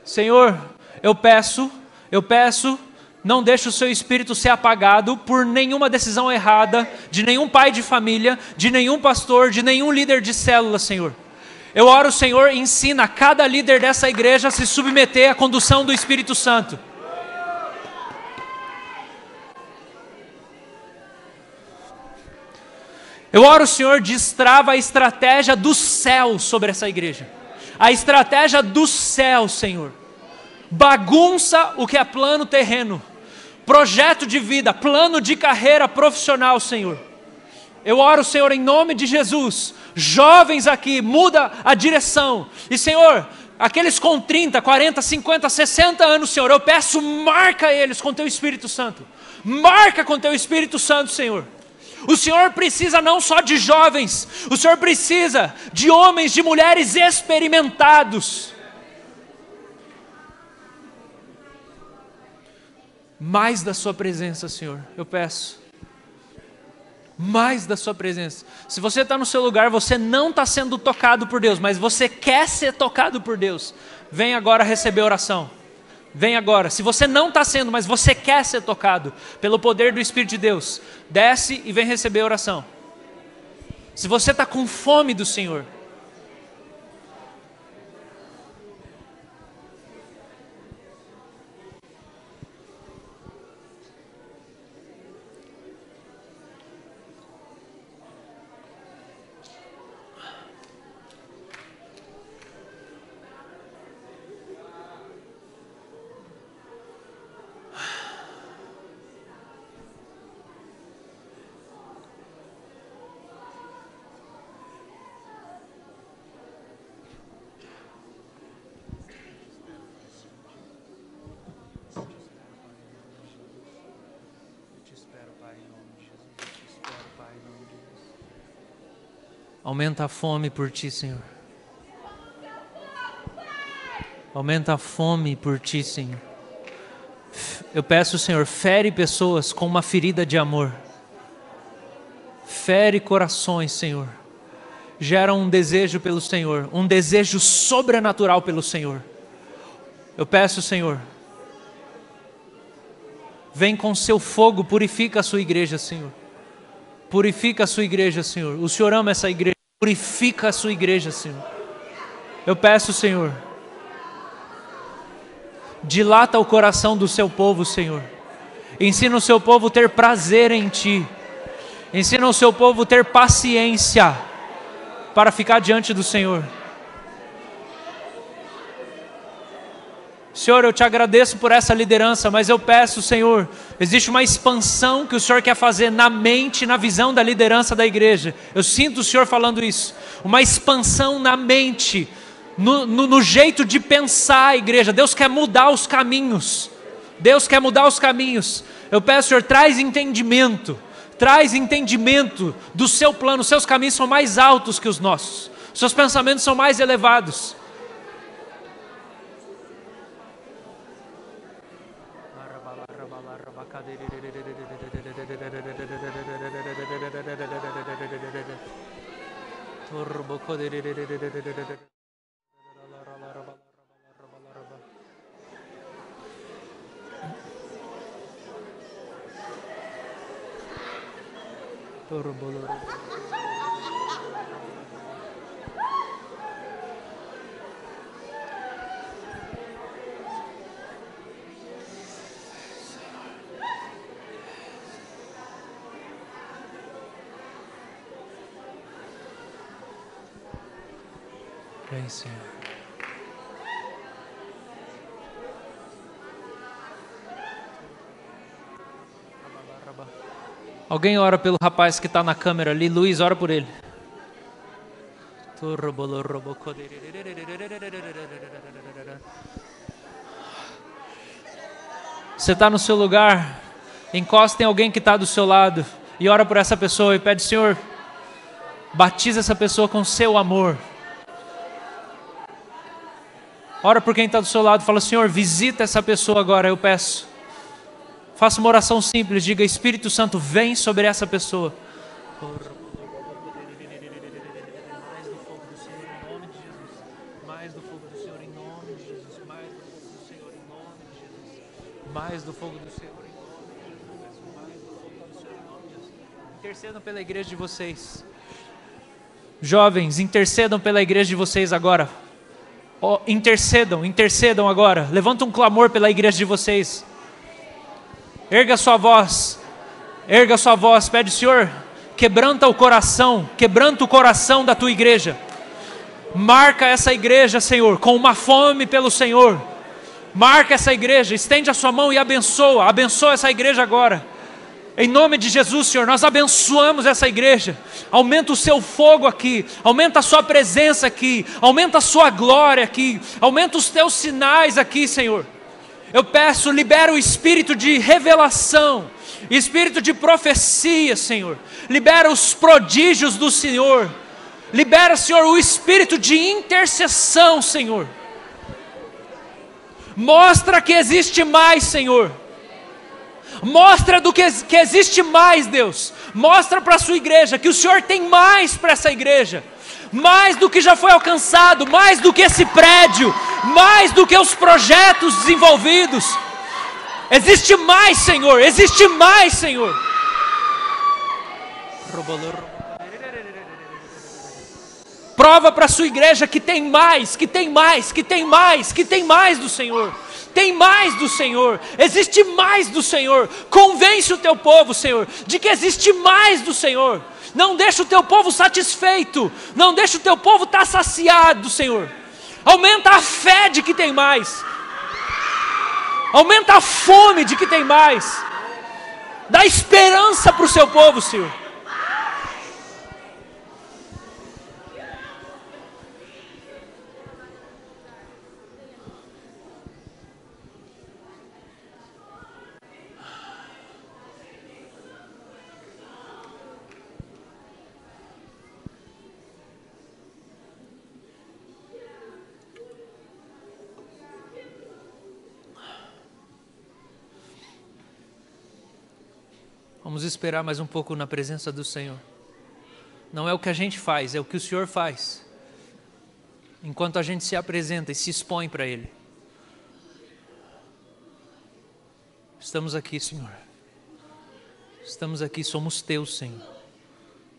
Senhor, eu peço, eu peço, não deixe o seu espírito ser apagado por nenhuma decisão errada de nenhum pai de família, de nenhum pastor, de nenhum líder de célula, Senhor. Eu oro, Senhor, ensina cada líder dessa igreja a se submeter à condução do Espírito Santo. Eu oro, Senhor, destrava a estratégia do céu sobre essa igreja. A estratégia do céu, Senhor. Bagunça o que é plano terreno. Projeto de vida, plano de carreira profissional, Senhor. Eu oro, Senhor, em nome de Jesus. Jovens aqui, muda a direção. E, Senhor, aqueles com 30, 40, 50, 60 anos, Senhor, eu peço, marca eles com teu Espírito Santo. Marca com teu Espírito Santo, Senhor. O Senhor precisa não só de jovens, o Senhor precisa de homens, de mulheres experimentados. Mais da Sua presença, Senhor, eu peço. Mais da Sua presença. Se você está no seu lugar, você não está sendo tocado por Deus, mas você quer ser tocado por Deus, vem agora receber oração. Vem agora. Se você não está sendo, mas você quer ser tocado pelo poder do Espírito de Deus, desce e vem receber a oração. Se você está com fome do Senhor, Aumenta a fome por ti, Senhor. Aumenta a fome por ti, Senhor. Eu peço, Senhor, fere pessoas com uma ferida de amor. Fere corações, Senhor. Gera um desejo pelo Senhor, um desejo sobrenatural pelo Senhor. Eu peço, Senhor, vem com seu fogo, purifica a sua igreja, Senhor. Purifica a sua igreja, Senhor. O Senhor ama essa igreja. Purifica a sua igreja, Senhor. Eu peço, Senhor, dilata o coração do seu povo, Senhor. Ensina o seu povo ter prazer em Ti. Ensina o seu povo ter paciência para ficar diante do Senhor. Senhor, eu te agradeço por essa liderança, mas eu peço, Senhor, existe uma expansão que o Senhor quer fazer na mente, na visão da liderança da igreja. Eu sinto o Senhor falando isso. Uma expansão na mente, no, no, no jeito de pensar a igreja. Deus quer mudar os caminhos. Deus quer mudar os caminhos. Eu peço, Senhor, traz entendimento. Traz entendimento do seu plano. Seus caminhos são mais altos que os nossos. Os seus pensamentos são mais elevados. Turbo Turbo Vem, Senhor. Alguém ora pelo rapaz que está na câmera ali. Luiz, ora por ele. Você está no seu lugar, encosta em alguém que está do seu lado e ora por essa pessoa e pede, Senhor, batiza essa pessoa com seu amor. Ora por quem está do seu lado, fala, Senhor, visita essa pessoa agora, eu peço. Faça uma oração simples, diga, Espírito Santo, vem sobre essa pessoa. Mais do fogo do Senhor em nome de Jesus. Mais do fogo do Senhor em nome de Jesus. Intercedam pela igreja de vocês. Jovens, intercedam pela igreja de vocês agora. Oh, intercedam, intercedam agora. Levanta um clamor pela igreja de vocês. Erga sua voz. Erga sua voz. Pede, Senhor, quebranta o coração, quebranta o coração da tua igreja. Marca essa igreja, Senhor, com uma fome pelo Senhor. Marca essa igreja, estende a sua mão e abençoa. Abençoa essa igreja agora. Em nome de Jesus, Senhor, nós abençoamos essa igreja. Aumenta o seu fogo aqui, aumenta a sua presença aqui, aumenta a sua glória aqui, aumenta os teus sinais aqui, Senhor. Eu peço, libera o espírito de revelação, espírito de profecia, Senhor. Libera os prodígios do Senhor. Libera, Senhor, o espírito de intercessão, Senhor. Mostra que existe mais, Senhor Mostra do que, que existe mais, Deus. Mostra para a sua igreja que o Senhor tem mais para essa igreja. Mais do que já foi alcançado, mais do que esse prédio, mais do que os projetos desenvolvidos. Existe mais, Senhor, existe mais, Senhor. Prova para a sua igreja que tem mais, que tem mais, que tem mais, que tem mais do Senhor tem mais do Senhor, existe mais do Senhor. Convence o teu povo, Senhor, de que existe mais do Senhor. Não deixa o teu povo satisfeito, não deixa o teu povo estar tá saciado, Senhor. Aumenta a fé de que tem mais, aumenta a fome de que tem mais, dá esperança para o seu povo, Senhor. Vamos esperar mais um pouco na presença do Senhor. Não é o que a gente faz, é o que o Senhor faz. Enquanto a gente se apresenta e se expõe para Ele. Estamos aqui, Senhor. Estamos aqui, somos teus, Senhor.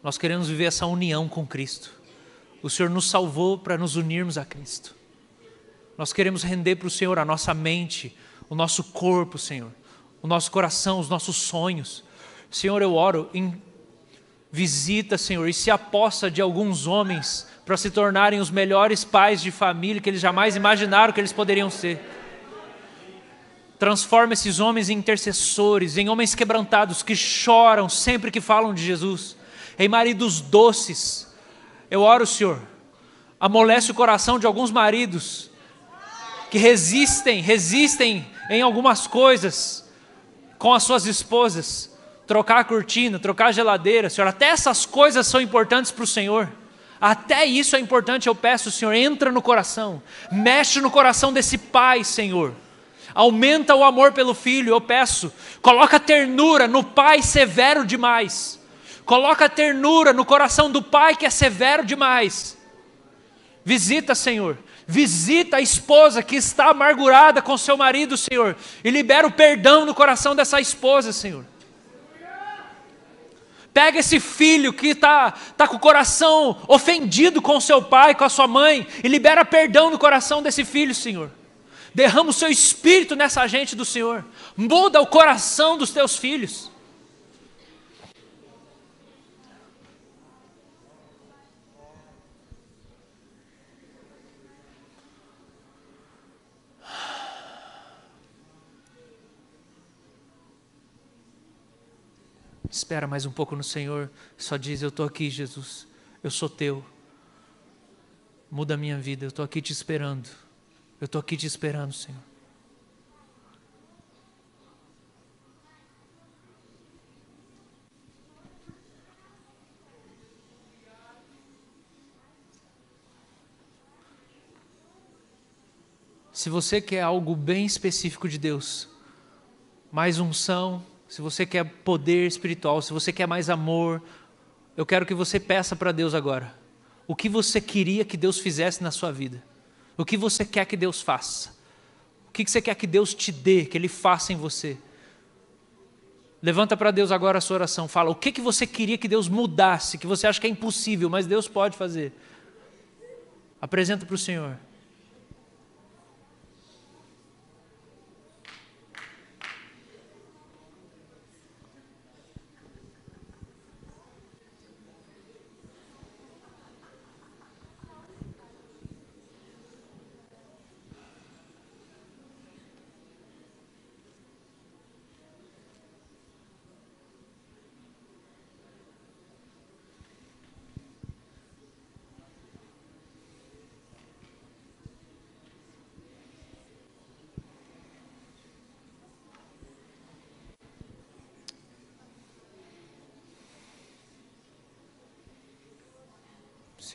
Nós queremos viver essa união com Cristo. O Senhor nos salvou para nos unirmos a Cristo. Nós queremos render para o Senhor a nossa mente, o nosso corpo, Senhor, o nosso coração, os nossos sonhos. Senhor, eu oro em visita, Senhor, e se aposta de alguns homens para se tornarem os melhores pais de família que eles jamais imaginaram que eles poderiam ser. Transforma esses homens em intercessores, em homens quebrantados que choram sempre que falam de Jesus, em maridos doces. Eu oro, Senhor, amolece o coração de alguns maridos que resistem, resistem em algumas coisas com as suas esposas trocar a cortina, trocar a geladeira, Senhor, até essas coisas são importantes para o Senhor. Até isso é importante, eu peço, Senhor, entra no coração, mexe no coração desse pai, Senhor. aumenta o amor pelo filho, eu peço. Coloca ternura no pai severo demais. Coloca ternura no coração do pai que é severo demais. Visita, Senhor. Visita a esposa que está amargurada com seu marido, Senhor, e libera o perdão no coração dessa esposa, Senhor. Pega esse filho que está tá com o coração ofendido com seu pai, com a sua mãe, e libera perdão no coração desse filho, Senhor. Derrama o seu espírito nessa gente do Senhor. Muda o coração dos teus filhos. Espera mais um pouco no Senhor. Só diz: Eu estou aqui, Jesus. Eu sou teu. Muda a minha vida. Eu estou aqui te esperando. Eu estou aqui te esperando, Senhor. Se você quer algo bem específico de Deus, mais unção, se você quer poder espiritual, se você quer mais amor, eu quero que você peça para Deus agora. O que você queria que Deus fizesse na sua vida? O que você quer que Deus faça? O que você quer que Deus te dê, que Ele faça em você? Levanta para Deus agora a sua oração. Fala o que, que você queria que Deus mudasse, que você acha que é impossível, mas Deus pode fazer. Apresenta para o Senhor.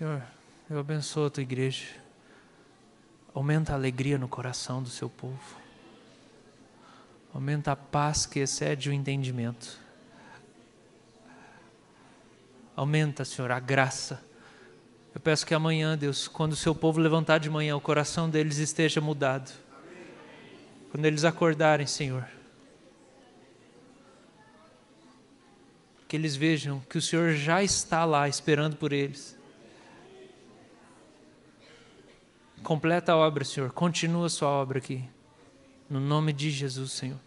Senhor, eu abençoo a tua igreja. Aumenta a alegria no coração do seu povo. Aumenta a paz que excede o entendimento. Aumenta, Senhor, a graça. Eu peço que amanhã, Deus, quando o seu povo levantar de manhã, o coração deles esteja mudado. Quando eles acordarem, Senhor. Que eles vejam que o Senhor já está lá esperando por eles Completa a obra, Senhor. Continua a sua obra aqui. No nome de Jesus, Senhor.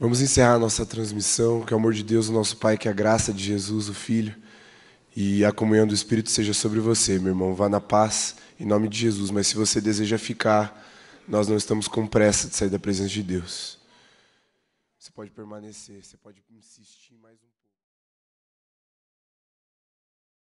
Vamos encerrar a nossa transmissão. Que o amor de Deus, o nosso Pai, que a graça de Jesus, o Filho, e a comunhão do Espírito seja sobre você, meu irmão. Vá na paz, em nome de Jesus. Mas se você deseja ficar, nós não estamos com pressa de sair da presença de Deus. Você pode permanecer, você pode insistir mais um.